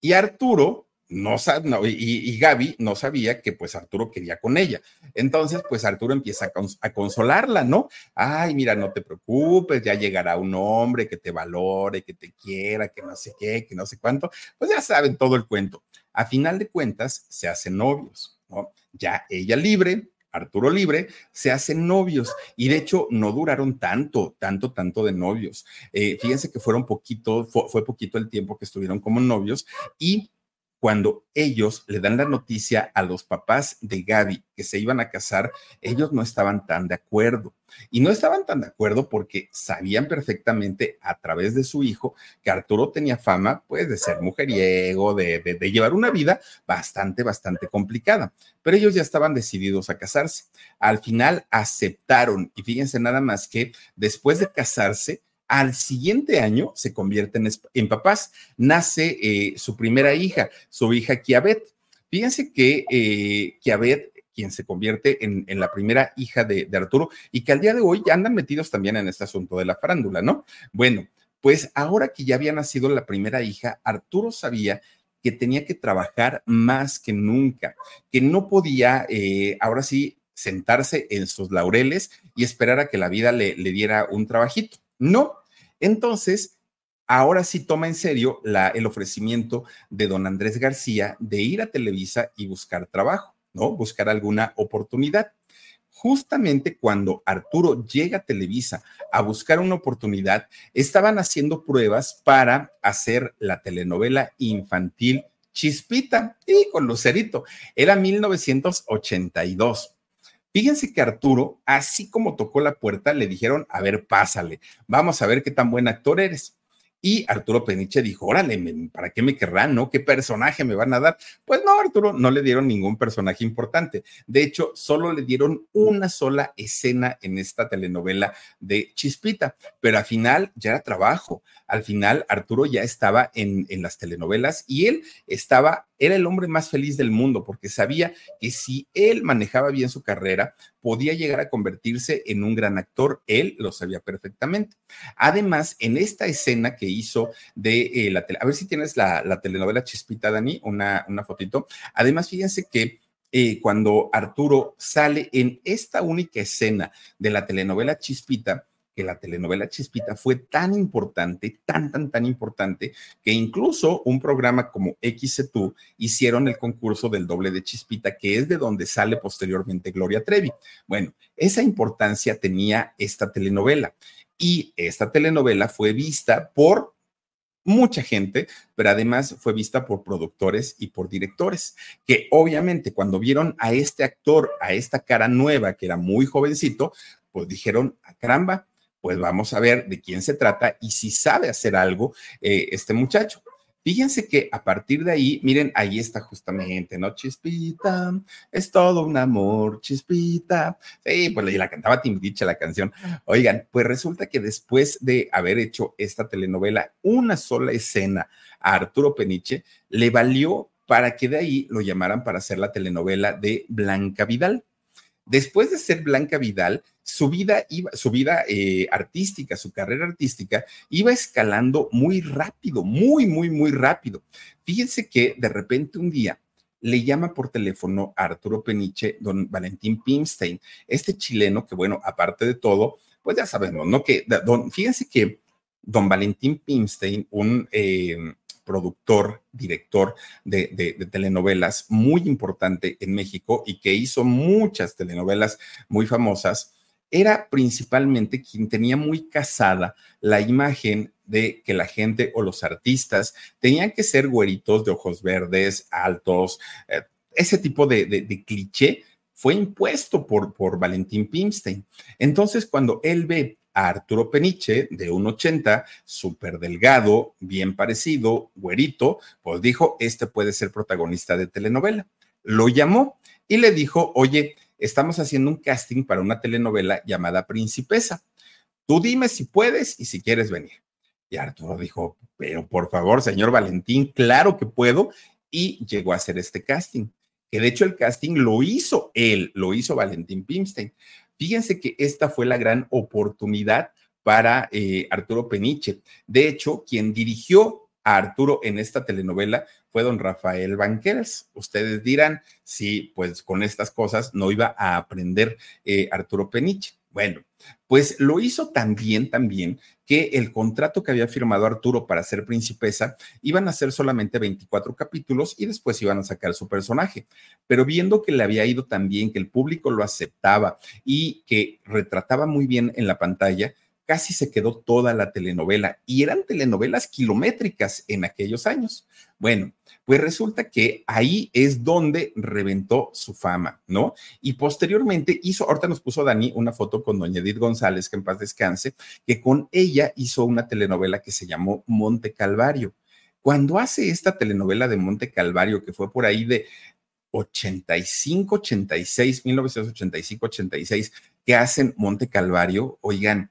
Y Arturo no, no y, y, Gaby no sabía que pues Arturo quería con ella. Entonces, pues Arturo empieza a, consolarla, ¿no? Ay, mira, no te preocupes, ya llegará un hombre que te valore, que te quiera, que no sé qué, que no sé cuánto. Pues ya saben todo el cuento. A final de cuentas, se hacen novios, ¿no? Ya ella libre, Arturo Libre, se hacen novios y de hecho no duraron tanto, tanto, tanto de novios. Eh, fíjense que fueron poquito, fue poquito el tiempo que estuvieron como novios y cuando ellos le dan la noticia a los papás de Gaby que se iban a casar, ellos no estaban tan de acuerdo. Y no estaban tan de acuerdo porque sabían perfectamente a través de su hijo que Arturo tenía fama, pues, de ser mujeriego, de, de, de llevar una vida bastante, bastante complicada. Pero ellos ya estaban decididos a casarse. Al final aceptaron, y fíjense nada más que después de casarse, al siguiente año se convierten en, papás. Nace eh, su primera hija, su hija Kiabet. Fíjense que eh, Kiabet, quien se convierte en, la primera hija de, Arturo, y que al día de hoy ya andan metidos también en este asunto de la farándula, ¿no? Bueno, pues ahora que ya había nacido la primera hija, Arturo sabía que tenía que trabajar más que nunca, que no podía, eh, ahora sí, sentarse en sus laureles y esperar a que la vida le diera un trabajito. No. Entonces, ahora sí toma en serio el ofrecimiento de don Andrés García de ir a Televisa y buscar trabajo, ¿no? Buscar alguna oportunidad. Justamente cuando Arturo llega a Televisa a buscar una oportunidad, estaban haciendo pruebas para hacer la telenovela infantil Chispita y con Lucerito. Era 1982. Fíjense que Arturo, así como tocó la puerta, le dijeron, a ver, pásale, vamos a ver qué tan buen actor eres. Y Arturo Peniche dijo, órale, ¿para qué me querrán? ¿No? ¿Qué personaje me van a dar? Pues no, Arturo, no le dieron ningún personaje importante. De hecho, solo le dieron una sola escena en esta telenovela de Chispita, pero al final ya era trabajo. Al final, Arturo ya estaba en, en las telenovelas y él estaba era el hombre más feliz del mundo porque sabía que si él manejaba bien su carrera, podía llegar a convertirse en un gran actor. Él lo sabía perfectamente. Además, en esta escena que hizo de eh, la tele, a ver si tienes la, telenovela Chispita, Dani, una, una fotito. Además, fíjense que eh, cuando Arturo sale en esta única escena de la telenovela Chispita, que la telenovela Chispita fue tan importante, tan, tan, tan importante, que incluso un programa como XC2 hicieron el concurso del doble de Chispita, que es de donde sale posteriormente Gloria Trevi. Bueno, esa importancia tenía esta telenovela. Y esta telenovela fue vista por mucha gente, pero además fue vista por productores y por directores, que obviamente cuando vieron a este actor, a esta cara nueva, que era muy jovencito, pues dijeron, ah, caramba, pues vamos a ver de quién se trata y si sabe hacer algo eh, este muchacho. Fíjense que a partir de ahí, miren, ahí está justamente, ¿no? Chispita, es todo un amor, chispita. Sí, pues la cantaba Timbiriche la canción. Oigan, pues resulta que después de haber hecho esta telenovela, una sola escena a Arturo Peniche, le valió para que de ahí lo llamaran para hacer la telenovela de Blanca Vidal. Después de ser Blanca Vidal, su vida iba, su vida eh, artística, su carrera artística iba escalando muy rápido, muy, muy, muy rápido. Fíjense que de repente un día le llama por teléfono a Arturo Peniche, don Valentín Pimstein, este chileno que, bueno, aparte de todo, pues ya sabemos, ¿no? Que, don, fíjense que don Valentín Pimstein, un eh, productor, director de, telenovelas muy importante en México y que hizo muchas telenovelas muy famosas, era principalmente quien tenía muy casada la imagen de que la gente o los artistas tenían que ser güeritos de ojos verdes, altos, eh, ese tipo de, de, cliché fue impuesto por, por Valentín Pimstein. Entonces, cuando él ve a Arturo Peniche, de 1,80, súper delgado, bien parecido, güerito, pues dijo, este puede ser protagonista de telenovela. Lo llamó y le dijo, oye, estamos haciendo un casting para una telenovela llamada Principesa. Tú dime si puedes y si quieres venir. Y Arturo dijo, pero por favor, señor Valentín, claro que puedo. Y llegó a hacer este casting, que de hecho el casting lo hizo él, lo hizo Valentín Pimstein. Fíjense que esta fue la gran oportunidad para eh, Arturo Peniche. De hecho, quien dirigió a Arturo en esta telenovela fue don Rafael Banqueras. Ustedes dirán, sí, pues con estas cosas no iba a aprender eh, Arturo Peniche. Bueno, pues lo hizo también, también que el contrato que había firmado Arturo para ser principesa iban a ser solamente 24 capítulos y después iban a sacar su personaje. Pero viendo que le había ido tan bien, que el público lo aceptaba y que retrataba muy bien en la pantalla, casi se quedó toda la telenovela y eran telenovelas kilométricas en aquellos años. Bueno, pues resulta que ahí es donde reventó su fama, ¿no? Y posteriormente hizo, ahorita nos puso Dani una foto con doña Edith González, que en paz descanse, que con ella hizo una telenovela que se llamó Monte Calvario. Cuando hace esta telenovela de Monte Calvario, que fue por ahí de 85, 86, 1985, 86, que hacen Monte Calvario, oigan,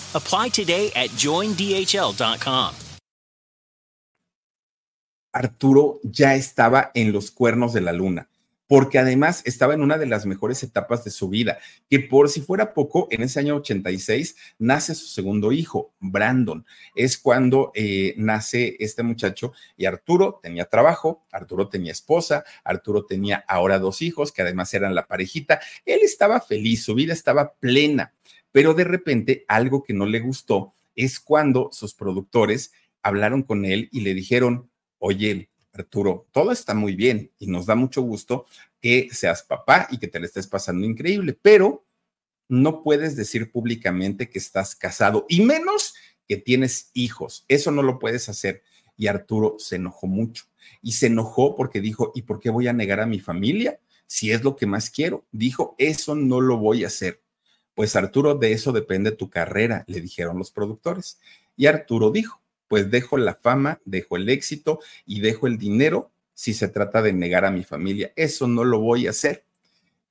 Apply today at joindhl.com. Arturo ya estaba en los cuernos de la luna, porque además estaba en una de las mejores etapas de su vida, que por si fuera poco, en ese año 86 nace su segundo hijo, Brandon. Es cuando eh, nace este muchacho y Arturo tenía trabajo, Arturo tenía esposa, Arturo tenía ahora dos hijos, que además eran la parejita. Él estaba feliz, su vida estaba plena, pero de repente algo que no le gustó es cuando sus productores hablaron con él y le dijeron, oye, Arturo, todo está muy bien y nos da mucho gusto que seas papá y que te le estés pasando increíble, pero no puedes decir públicamente que estás casado y menos que tienes hijos. Eso no lo puedes hacer. Y Arturo se enojó mucho y se enojó porque dijo, ¿y por qué voy a negar a mi familia? Si es lo que más quiero. Dijo, eso no lo voy a hacer. Pues Arturo, de eso depende tu carrera, le dijeron los productores. Y Arturo dijo, pues dejo la fama, dejo el éxito y dejo el dinero si se trata de negar a mi familia. Eso no lo voy a hacer.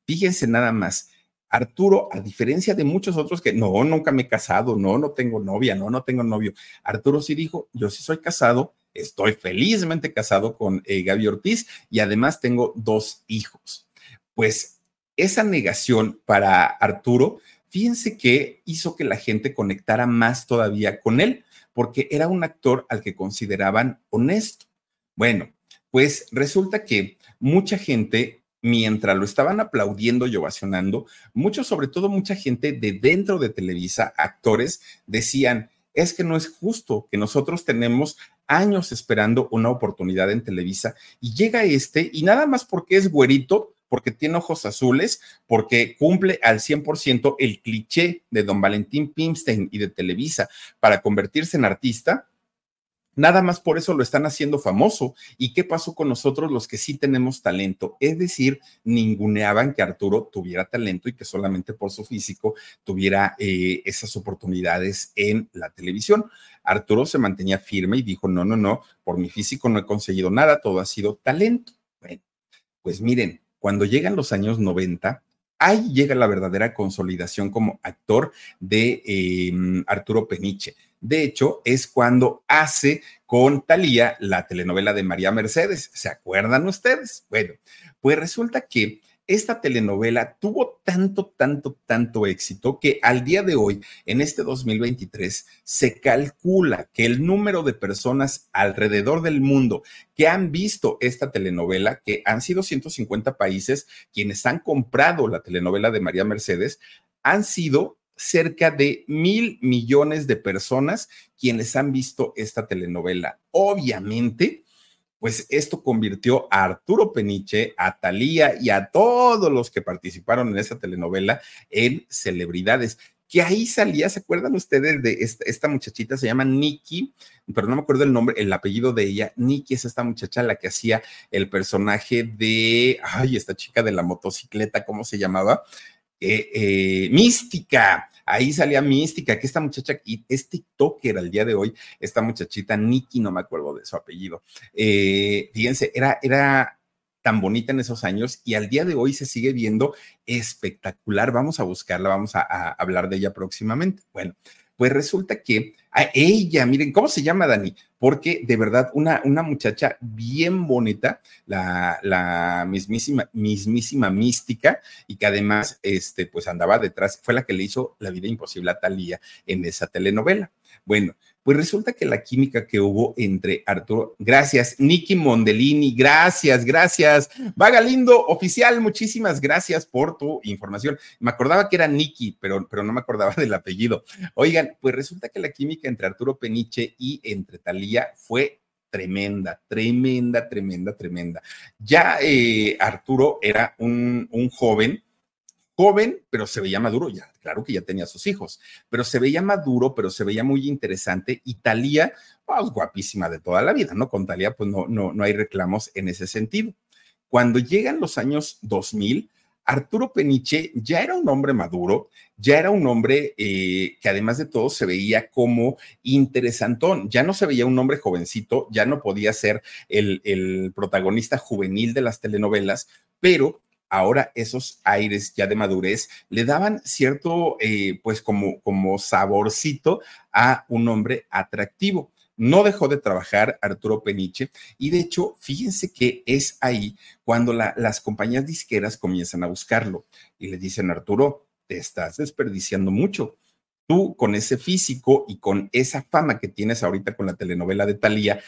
Fíjense nada más. Arturo, a diferencia de muchos otros que no, nunca me he casado, no, no tengo novia, no, no tengo novio. Arturo sí dijo, yo sí soy casado, estoy felizmente casado con eh, Gaby Ortiz y además tengo dos hijos. Pues esa negación para Arturo, fíjense que hizo que la gente conectara más todavía con él porque era un actor al que consideraban honesto. Bueno, pues resulta que mucha gente, mientras lo estaban aplaudiendo y ovacionando, mucho, sobre todo mucha gente de dentro de Televisa, actores, decían, es que no es justo que nosotros tenemos años esperando una oportunidad en Televisa y llega este y nada más porque es güerito, porque tiene ojos azules, porque cumple al 100% el cliché de don Valentín Pimstein y de Televisa para convertirse en artista, Nada más por eso lo están haciendo famoso. ¿Y qué pasó con nosotros los que sí tenemos talento? Es decir, ninguneaban que Arturo tuviera talento y que solamente por su físico tuviera eh, esas oportunidades en la televisión. Arturo se mantenía firme y dijo, no, no, no, por mi físico no he conseguido nada, todo ha sido talento. Bueno, pues miren, cuando llegan los años 90, ahí llega la verdadera consolidación como actor de em, Arturo Peniche. De hecho, es cuando hace con Talía la telenovela de María Mercedes. ¿Se acuerdan ustedes? Bueno, pues resulta que esta telenovela tuvo tanto, tanto, tanto éxito que al día de hoy, en este 2023, se calcula que el número de personas alrededor del mundo que han visto esta telenovela, que han sido 150 países quienes han comprado la telenovela de María Mercedes, han sido cerca de mil millones de personas quienes han visto esta telenovela. Obviamente, pues esto convirtió a Arturo Peniche, a Talía y a todos los que participaron en esa telenovela en celebridades. Que ahí salía, ¿se acuerdan ustedes de esta, muchachita? Se llama Nikki, pero no me acuerdo el nombre, el apellido de ella. Nikki es esta muchacha la que hacía el personaje de, ay, esta chica de la motocicleta, ¿cómo se llamaba? Eh, eh, mística ahí salía Mística, que esta muchacha, y es TikToker al día de hoy, esta muchachita, Nikki, no me acuerdo de su apellido. Eh, fíjense, era, era tan bonita en esos años y al día de hoy se sigue viendo espectacular. Vamos a buscarla, vamos a hablar de ella próximamente. Bueno, pues resulta que a ella, miren, ¿cómo se llama Dani? Porque de verdad, una, una muchacha bien bonita, la, la mismísima, mismísima mística, y que además, este, pues andaba detrás, fue la que le hizo la vida imposible a Talía en esa telenovela. Bueno, pues resulta que la química que hubo entre Arturo, gracias, Nicky Mondellini, gracias, gracias. Vaga Lindo, oficial, muchísimas gracias por tu información. Me acordaba que era Nicky, pero, pero no me acordaba del apellido. Oigan, pues resulta que la química entre Arturo Peniche y entre Talía fue tremenda, tremenda, tremenda, tremenda. Ya eh, Arturo era un, un joven joven, pero se veía maduro, ya, claro que ya tenía sus hijos, pero se veía maduro, pero se veía muy interesante y Talía, pues guapísima de toda la vida, ¿no? Con Talía, pues no, no, no hay reclamos en ese sentido. Cuando llegan los años 2000, Arturo Peniche ya era un hombre maduro, ya era un hombre eh, que además de todo se veía como interesantón, ya no se veía un hombre jovencito, ya no podía ser el, el protagonista juvenil de las telenovelas, pero ahora esos aires ya de madurez le daban cierto, eh, pues como, como saborcito a un hombre atractivo. No dejó de trabajar Arturo Peniche y de hecho, fíjense que es ahí cuando las compañías disqueras comienzan a buscarlo y le dicen, Arturo, te estás desperdiciando mucho. Tú con ese físico y con esa fama que tienes ahorita con la telenovela de Thalía,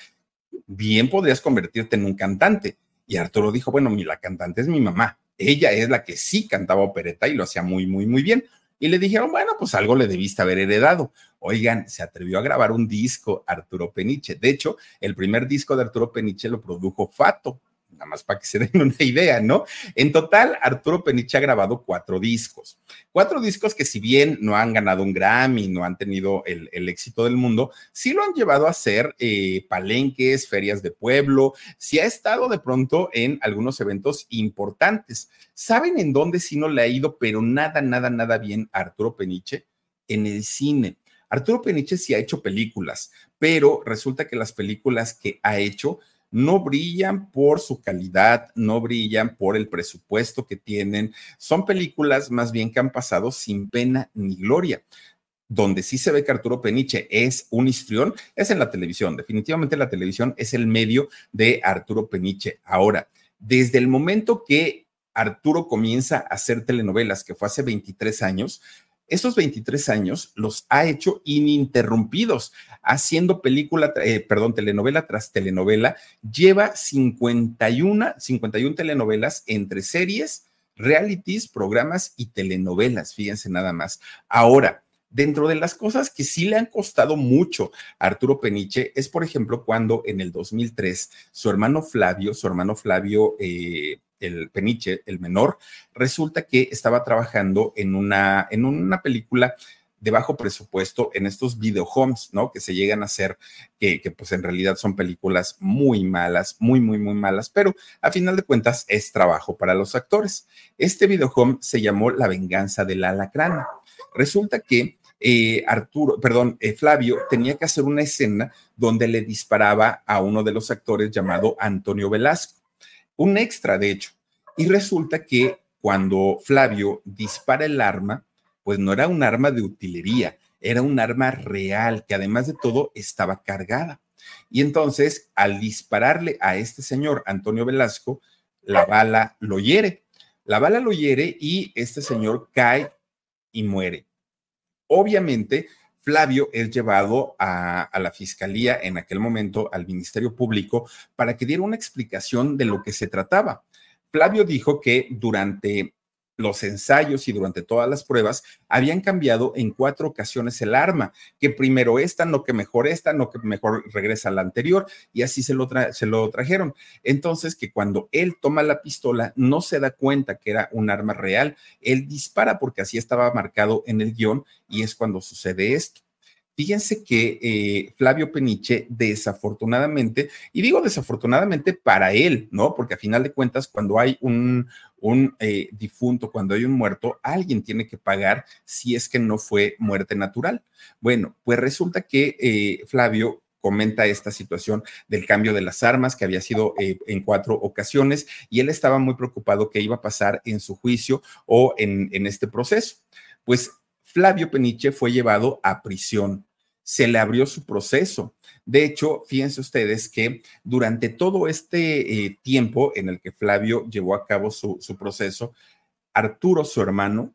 bien podrías convertirte en un cantante. Y Arturo dijo, bueno, la cantante es mi mamá, ella es la que sí cantaba opereta y lo hacía muy, muy, muy bien. y le dijeron, bueno, pues algo le debiste haber heredado. Oigan, se atrevió a grabar un disco Arturo Peniche. De hecho, el primer disco de Arturo Peniche lo produjo Fato, nada más para que se den una idea, ¿no? En total, Arturo Peniche ha grabado cuatro discos. Cuatro discos que si bien no han ganado un Grammy, no han tenido el, éxito del mundo, sí lo han llevado a hacer eh, palenques, ferias de pueblo, sí ha estado de pronto en algunos eventos importantes. ¿Saben en dónde sí no le ha ido, pero nada, nada, nada bien a Arturo Peniche? En el cine. Arturo Peniche sí ha hecho películas, pero resulta que las películas que ha hecho no brillan por su calidad, no brillan por el presupuesto que tienen. Son películas más bien que han pasado sin pena ni gloria. Donde sí se ve que Arturo Peniche es un histrión, es en la televisión. Definitivamente la televisión es el medio de Arturo Peniche. Ahora, desde el momento que Arturo comienza a hacer telenovelas, que fue hace 23 años, esos 23 años los ha hecho ininterrumpidos, haciendo película, eh, perdón, telenovela tras telenovela. Lleva 51, 51 telenovelas entre series, realities, programas y telenovelas, fíjense nada más. Ahora, dentro de las cosas que sí le han costado mucho a Arturo Peniche es, por ejemplo, cuando en el 2003 su hermano Flavio, su hermano Flavio eh, el Peniche, el menor, resulta que estaba trabajando en una, en una película de bajo presupuesto en estos video homes, ¿no? Que se llegan a hacer, que, pues en realidad son películas muy malas, muy, muy, muy malas, pero a final de cuentas es trabajo para los actores. Este video home se llamó La venganza del alacrán. Resulta que eh, Arturo, perdón, eh, Flavio tenía que hacer una escena donde le disparaba a uno de los actores llamado Antonio Velasco un extra de hecho. Y resulta que cuando Flavio dispara el arma, pues no era un arma de utilería, era un arma real que además de todo estaba cargada. Y entonces, al dispararle a este señor, Antonio Velasco, la bala lo hiere. La bala lo hiere y este señor cae y muere. Obviamente, Flavio es llevado a, la fiscalía en aquel momento, al Ministerio Público, para que diera una explicación de lo que se trataba. Flavio dijo que durante los ensayos y durante todas las pruebas habían cambiado en cuatro ocasiones el arma, que primero esta, no que mejor esta, no que mejor regresa a la anterior, y así se lo, se lo trajeron. Entonces, que cuando él toma la pistola, no se da cuenta que era un arma real, él dispara porque así estaba marcado en el guion y es cuando sucede esto. Fíjense que eh, Flavio Peniche, desafortunadamente, y digo desafortunadamente para él, ¿no? Porque a final de cuentas, cuando hay un, eh, difunto, cuando hay un muerto, alguien tiene que pagar si es que no fue muerte natural. Bueno, pues resulta que eh, Flavio comenta esta situación del cambio de las armas que había sido en cuatro ocasiones y él estaba muy preocupado que iba a pasar en su juicio o en este proceso. Pues Flavio Peniche fue llevado a prisión. Se le abrió su proceso. De hecho, fíjense ustedes que durante todo este eh, tiempo en el que Flavio llevó a cabo su, su proceso, Arturo, su hermano,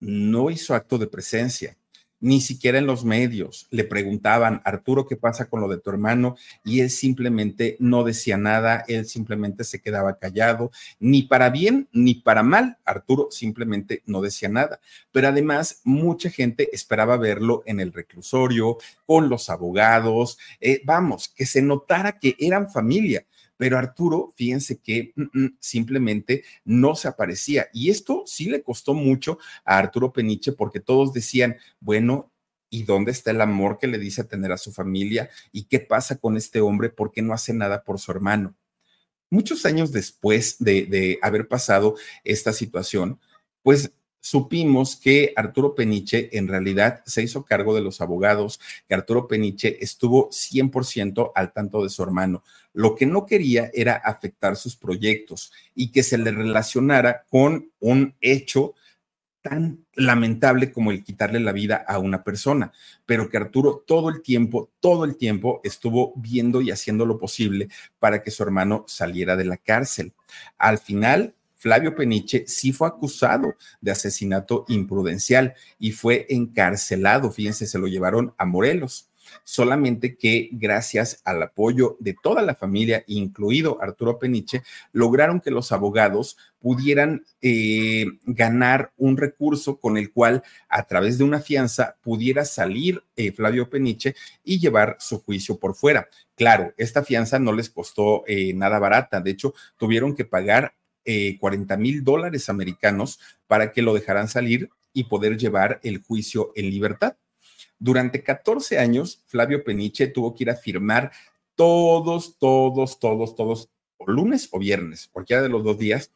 no hizo acto de presencia, ni siquiera en los medios. Le preguntaban, Arturo, ¿qué pasa con lo de tu hermano? Y él simplemente no decía nada, él simplemente se quedaba callado, ni para bien ni para mal. Arturo simplemente no decía nada. Pero además, mucha gente esperaba verlo en el reclusorio, con los abogados, eh, vamos, que se notara que eran familia pero Arturo, fíjense que mm, mm, simplemente no se aparecía. Y esto sí le costó mucho a Arturo Peniche porque todos decían, bueno, ¿y dónde está el amor que le dice tener a su familia? ¿Y qué pasa con este hombre? ¿Por qué no hace nada por su hermano? Muchos años después de, de haber pasado esta situación, pues supimos que Arturo Peniche en realidad se hizo cargo de los abogados, que Arturo Peniche estuvo 100% al tanto de su hermano. Lo que no quería era afectar sus proyectos y que se le relacionara con un hecho tan lamentable como el quitarle la vida a una persona, pero que Arturo todo el tiempo, todo el tiempo estuvo viendo y haciendo lo posible para que su hermano saliera de la cárcel. Al final, Flavio Peniche sí fue acusado de asesinato imprudencial y fue encarcelado, fíjense, se lo llevaron a Morelos solamente que gracias al apoyo de toda la familia, incluido Arturo Peniche, lograron que los abogados pudieran eh, ganar un recurso con el cual a través de una fianza pudiera salir eh, Flavio Peniche y llevar su juicio por fuera. Claro, esta fianza no les costó eh, nada barata, de hecho tuvieron que pagar 40 mil dólares americanos para que lo dejaran salir y poder llevar el juicio en libertad. Durante 14 años, Flavio Peniche tuvo que ir a firmar todos, todos, todos, todos, o lunes o viernes, cualquiera de los dos días,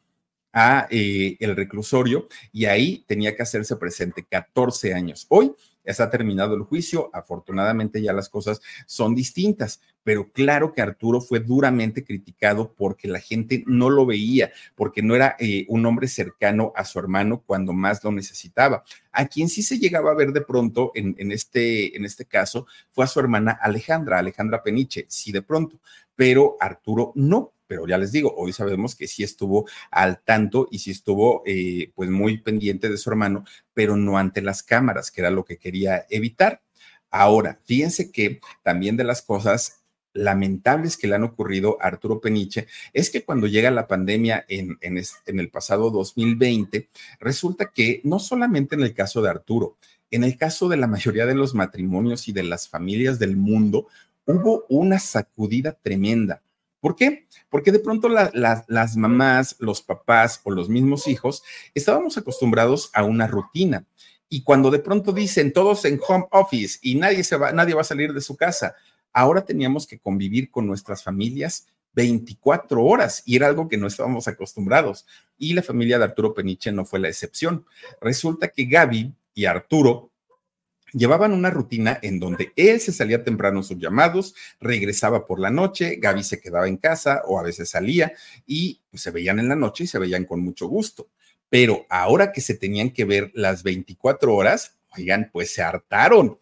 a eh, el reclusorio y ahí tenía que hacerse presente 14 años. Hoy está terminado el juicio, afortunadamente ya las cosas son distintas, pero claro que Arturo fue duramente criticado porque la gente no lo veía, porque no era eh, un hombre cercano a su hermano cuando más lo necesitaba. A quien sí se llegaba a ver de pronto en, este, en este caso fue a su hermana Alejandra, Alejandra Peniche, sí de pronto, pero Arturo no pero ya les digo, hoy sabemos que sí estuvo al tanto y sí estuvo eh, pues muy pendiente de su hermano, pero no ante las cámaras, que era lo que quería evitar. Ahora, fíjense que también de las cosas lamentables que le han ocurrido a Arturo Peniche es que cuando llega la pandemia en, en, en el pasado 2020, resulta que no solamente en el caso de Arturo, en el caso de la mayoría de los matrimonios y de las familias del mundo, hubo una sacudida tremenda. ¿Por qué? Porque de pronto las mamás, los papás o los mismos hijos estábamos acostumbrados a una rutina. Y cuando de pronto dicen todos en home office y nadie, se va, nadie va a salir de su casa, ahora teníamos que convivir con nuestras familias 24 horas y era algo que no estábamos acostumbrados. Y la familia de Arturo Peniche no fue la excepción. Resulta que Gaby y Arturo llevaban una rutina en donde él se salía temprano sus llamados, regresaba por la noche, Gaby se quedaba en casa o a veces salía y pues, se veían en la noche y se veían con mucho gusto. Pero ahora que se tenían que ver las 24 horas, oigan, pues se hartaron.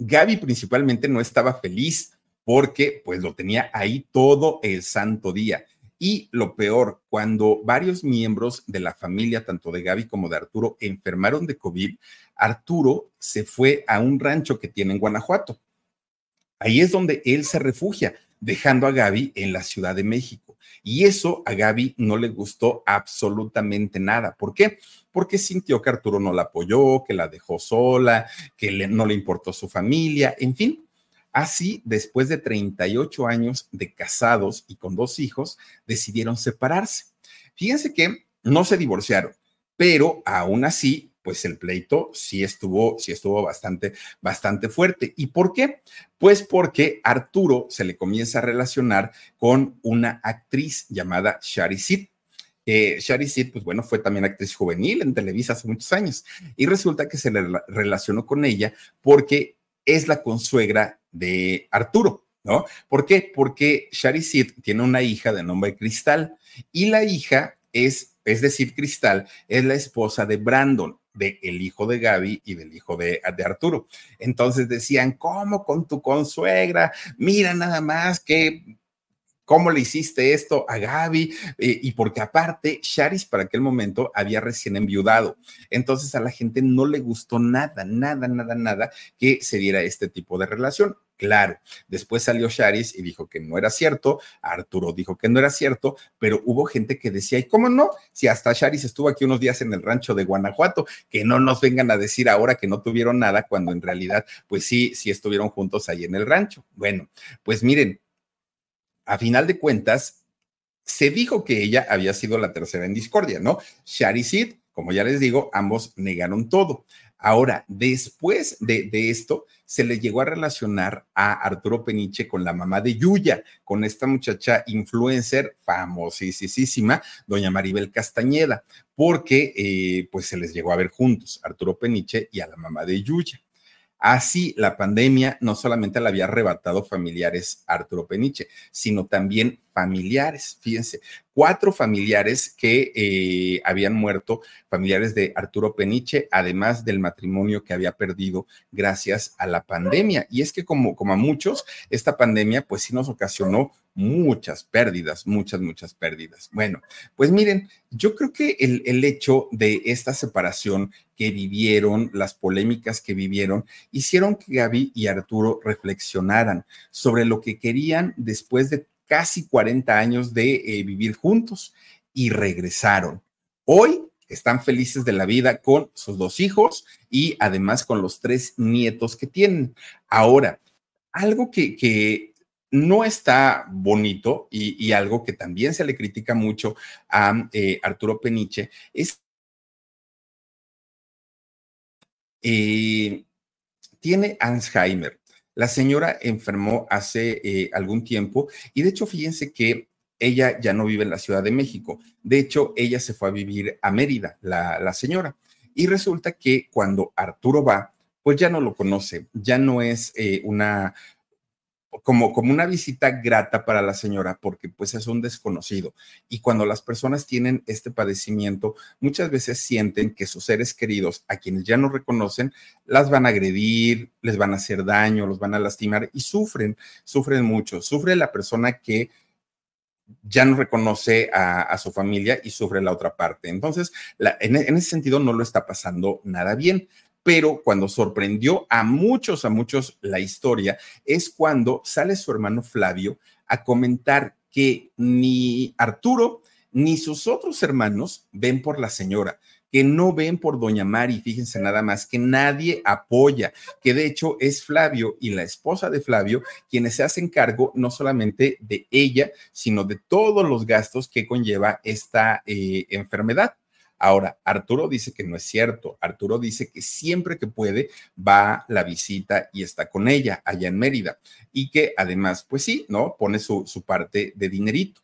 Gaby principalmente no estaba feliz porque pues lo tenía ahí todo el santo día. Y lo peor, cuando varios miembros de la familia, tanto de Gaby como de Arturo, enfermaron de COVID, Arturo se fue a un rancho que tiene en Guanajuato. Ahí es donde él se refugia, dejando a Gaby en la Ciudad de México. Y eso a Gaby no le gustó absolutamente nada. ¿Por qué? Porque sintió que Arturo no la apoyó, que la dejó sola, que no le importó su familia, en fin. Así, después de 38 años de casados y con dos hijos, decidieron separarse. Fíjense que no se divorciaron, pero aún así, pues el pleito sí estuvo, sí estuvo bastante, bastante fuerte. ¿Y por qué? Pues porque Arturo se le comienza a relacionar con una actriz llamada Shari Sid. Eh, Shari Sid, pues bueno, fue también actriz juvenil en Televisa hace muchos años y resulta que se le relacionó con ella porque es la consuegra de Arturo, ¿no? ¿Por qué? Porque Shari Sid tiene una hija de nombre Cristal y la hija es, es decir, Cristal es la esposa de Brandon, de el hijo de Gaby y del hijo de, de, Arturo. Entonces decían, ¿cómo con tu consuegra? Mira nada más que ¿Cómo le hiciste esto a Gaby? Eh, y porque aparte, Charis para aquel momento había recién enviudado. Entonces a la gente no le gustó nada, nada, nada, nada que se diera este tipo de relación. Claro, después salió Charis y dijo que no era cierto, Arturo dijo que no era cierto, pero hubo gente que decía, ¿y cómo no? Si hasta Charis estuvo aquí unos días en el rancho de Guanajuato, que no nos vengan a decir ahora que no tuvieron nada, cuando en realidad, pues sí, sí estuvieron juntos ahí en el rancho. Bueno, pues miren, a final de cuentas, se dijo que ella había sido la tercera en discordia, ¿no? Shari Sid, como ya les digo, ambos negaron todo. Ahora, después de, esto, se le llegó a relacionar a Arturo Peniche con la mamá de Yuya, con esta muchacha influencer famosísima, doña Maribel Castañeda, porque eh, pues se les llegó a ver juntos, Arturo Peniche y a la mamá de Yuya. Así, la pandemia no solamente le había arrebatado familiares a Arturo Peniche, sino también familiares. Fíjense, cuatro familiares que eh, habían muerto, familiares de Arturo Peniche, además del matrimonio que había perdido gracias a la pandemia. Y es que como, como a muchos, esta pandemia pues sí nos ocasionó muchas pérdidas, muchas, muchas pérdidas. Bueno, pues miren, yo creo que el, el hecho de esta separación que vivieron, las polémicas que vivieron, hicieron que Gaby y Arturo reflexionaran sobre lo que querían después de casi 40 años de eh, vivir juntos y regresaron. Hoy están felices de la vida con sus dos hijos y además con los tres nietos que tienen. Ahora, algo que, que no está bonito y, algo que también se le critica mucho a eh, Arturo Peniche es eh, tiene Alzheimer. La señora enfermó hace eh, algún tiempo y de hecho fíjense que ella ya no vive en la Ciudad de México. De hecho, ella se fue a vivir a Mérida, la, señora. Y resulta que cuando Arturo va, pues ya no lo conoce, ya no es eh, una como, como una visita grata para la señora, porque pues es un desconocido. Y cuando las personas tienen este padecimiento, muchas veces sienten que sus seres queridos, a quienes ya no reconocen, las van a agredir, les van a hacer daño, los van a lastimar y sufren, sufren mucho. Sufre la persona que ya no reconoce a, su familia y sufre la otra parte. Entonces, en, en, ese sentido no lo está pasando nada bien pero cuando sorprendió a muchos, a muchos la historia, es cuando sale su hermano Flavio a comentar que ni Arturo ni sus otros hermanos ven por la señora, que no ven por doña Mari, fíjense nada más, que nadie apoya, que de hecho es Flavio y la esposa de Flavio quienes se hacen cargo no solamente de ella, sino de todos los gastos que conlleva esta eh, enfermedad. Ahora, Arturo dice que no es cierto. Arturo dice que siempre que puede va la visita y está con ella allá en Mérida. Y que además, pues sí, ¿no? Pone su, su parte de dinerito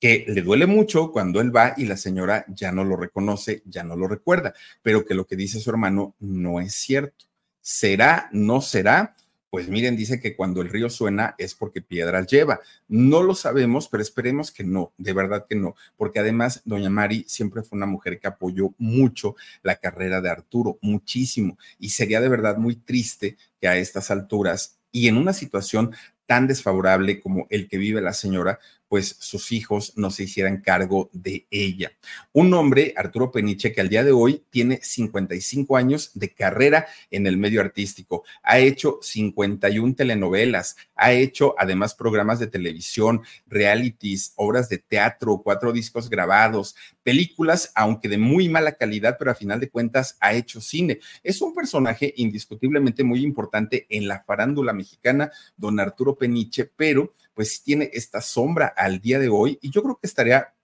que le duele mucho cuando él va y la señora ya no lo reconoce, ya no lo recuerda, pero que lo que dice su hermano no es cierto. ¿Será? ¿No será? Pues miren, dice que cuando el río suena es porque piedras lleva. No lo sabemos, pero esperemos que no, de verdad que no, porque además doña Mari siempre fue una mujer que apoyó mucho la carrera de Arturo, muchísimo, y sería de verdad muy triste que a estas alturas y en una situación tan desfavorable como el que vive la señora, pues sus hijos no se hicieran cargo de ella. Un hombre, Arturo Peniche, que al día de hoy tiene 55 años de carrera en el medio artístico, ha hecho 51 telenovelas, ha hecho además programas de televisión, realities, obras de teatro, cuatro discos grabados, películas, aunque de muy mala calidad, pero a final de cuentas ha hecho cine. Es un personaje indiscutiblemente muy importante en la farándula mexicana, don Arturo Peniche, pero pues tiene esta sombra al día de hoy y yo creo que estaría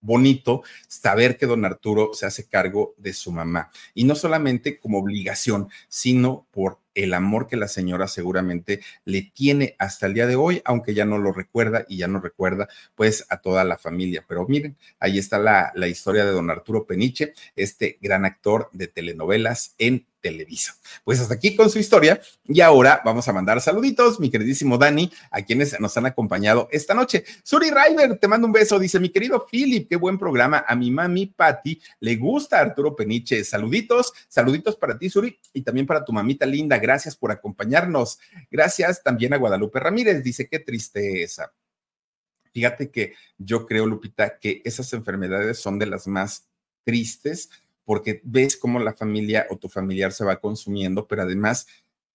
bonito saber que don Arturo se hace cargo de su mamá. Y no solamente como obligación, sino por el amor que la señora seguramente le tiene hasta el día de hoy, aunque ya no lo recuerda y ya no recuerda pues a toda la familia. Pero miren, ahí está la, la historia de don Arturo Peniche, este gran actor de telenovelas en Televisa. Pues hasta aquí con su historia y ahora vamos a mandar saluditos, mi queridísimo Dani, a quienes nos han acompañado esta noche. Suri River, te mando un beso, dice mi querido Philip, qué buen programa. A mi mami Patti le gusta Arturo Peniche. Saluditos, saluditos para ti, Suri, y también para tu mamita linda. Gracias por acompañarnos. Gracias también a Guadalupe Ramírez, dice qué tristeza. Fíjate que yo creo, Lupita, que esas enfermedades son de las más tristes porque ves cómo la familia o tu familiar se va consumiendo, pero además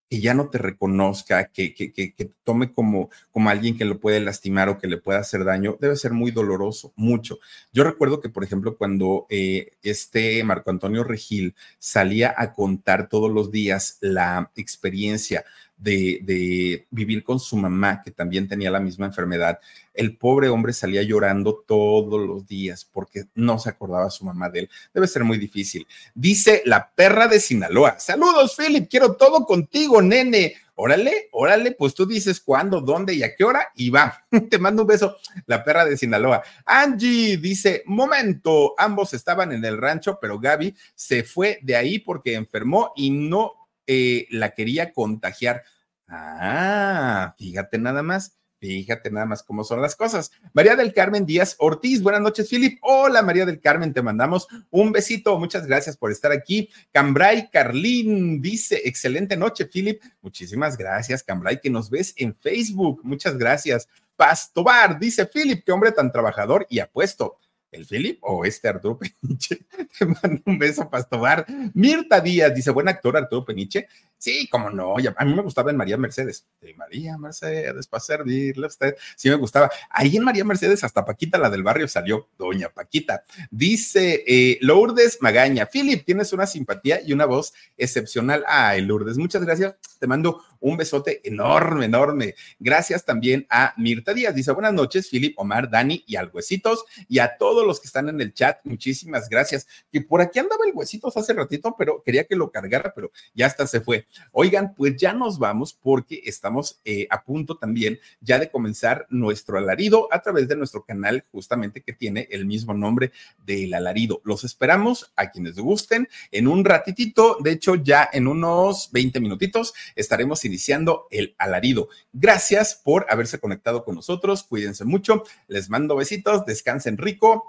que ya no te reconozca, que, que, que, tome como, como alguien que lo puede lastimar o que le pueda hacer daño, debe ser muy doloroso, mucho. Yo recuerdo que, por ejemplo, cuando eh, este Marco Antonio Regil salía a contar todos los días la experiencia de, vivir con su mamá, que también tenía la misma enfermedad, el pobre hombre salía llorando todos los días porque no se acordaba su mamá de él. Debe ser muy difícil. Dice la perra de Sinaloa. Saludos, Philip, quiero todo contigo, nene. Órale, órale, pues tú dices cuándo, dónde y a qué hora y va. Te mando un beso, la perra de Sinaloa. Angie dice, momento, ambos estaban en el rancho, pero Gaby se fue de ahí porque enfermó y no eh, la quería contagiar. Ah, fíjate nada más. Fíjate nada más cómo son las cosas. María del Carmen Díaz Ortiz, buenas noches, Philip. Hola, María del Carmen, te mandamos un besito. Muchas gracias por estar aquí. Cambrai Carlín dice, excelente noche, Philip. Muchísimas gracias, Cambrai, que nos ves en Facebook. Muchas gracias. Pastobar dice, Philip, qué hombre tan trabajador y apuesto el Philip o este Arturo Peniche. Te mando un beso, Pastobar. Mirta Díaz dice, buen actor Arturo Peniche. Sí, como no, a mí me gustaba en María Mercedes. De María Mercedes, para servirle a usted. Sí me gustaba. Ahí en María Mercedes, hasta Paquita, la del barrio, salió Doña Paquita. Dice eh, Lourdes Magaña, Philip, tienes una simpatía y una voz excepcional. Ay, Lourdes, muchas gracias. Te mando un besote enorme, enorme. Gracias también a Mirta Díaz. Dice, buenas noches, Philip, Omar, Dani y al Huesitos y a los que están en el chat. Muchísimas gracias. Que por aquí andaba el Huesitos hace ratito, pero quería que lo cargara, pero ya hasta se fue. Oigan, pues ya nos vamos porque estamos eh, a punto también ya de comenzar nuestro alarido a través de nuestro canal justamente que tiene el mismo nombre del alarido. Los esperamos a quienes gusten en un ratitito, de hecho ya en unos 20 minutitos estaremos iniciando el alarido. Gracias por haberse conectado con nosotros, cuídense mucho, les mando besitos, descansen rico,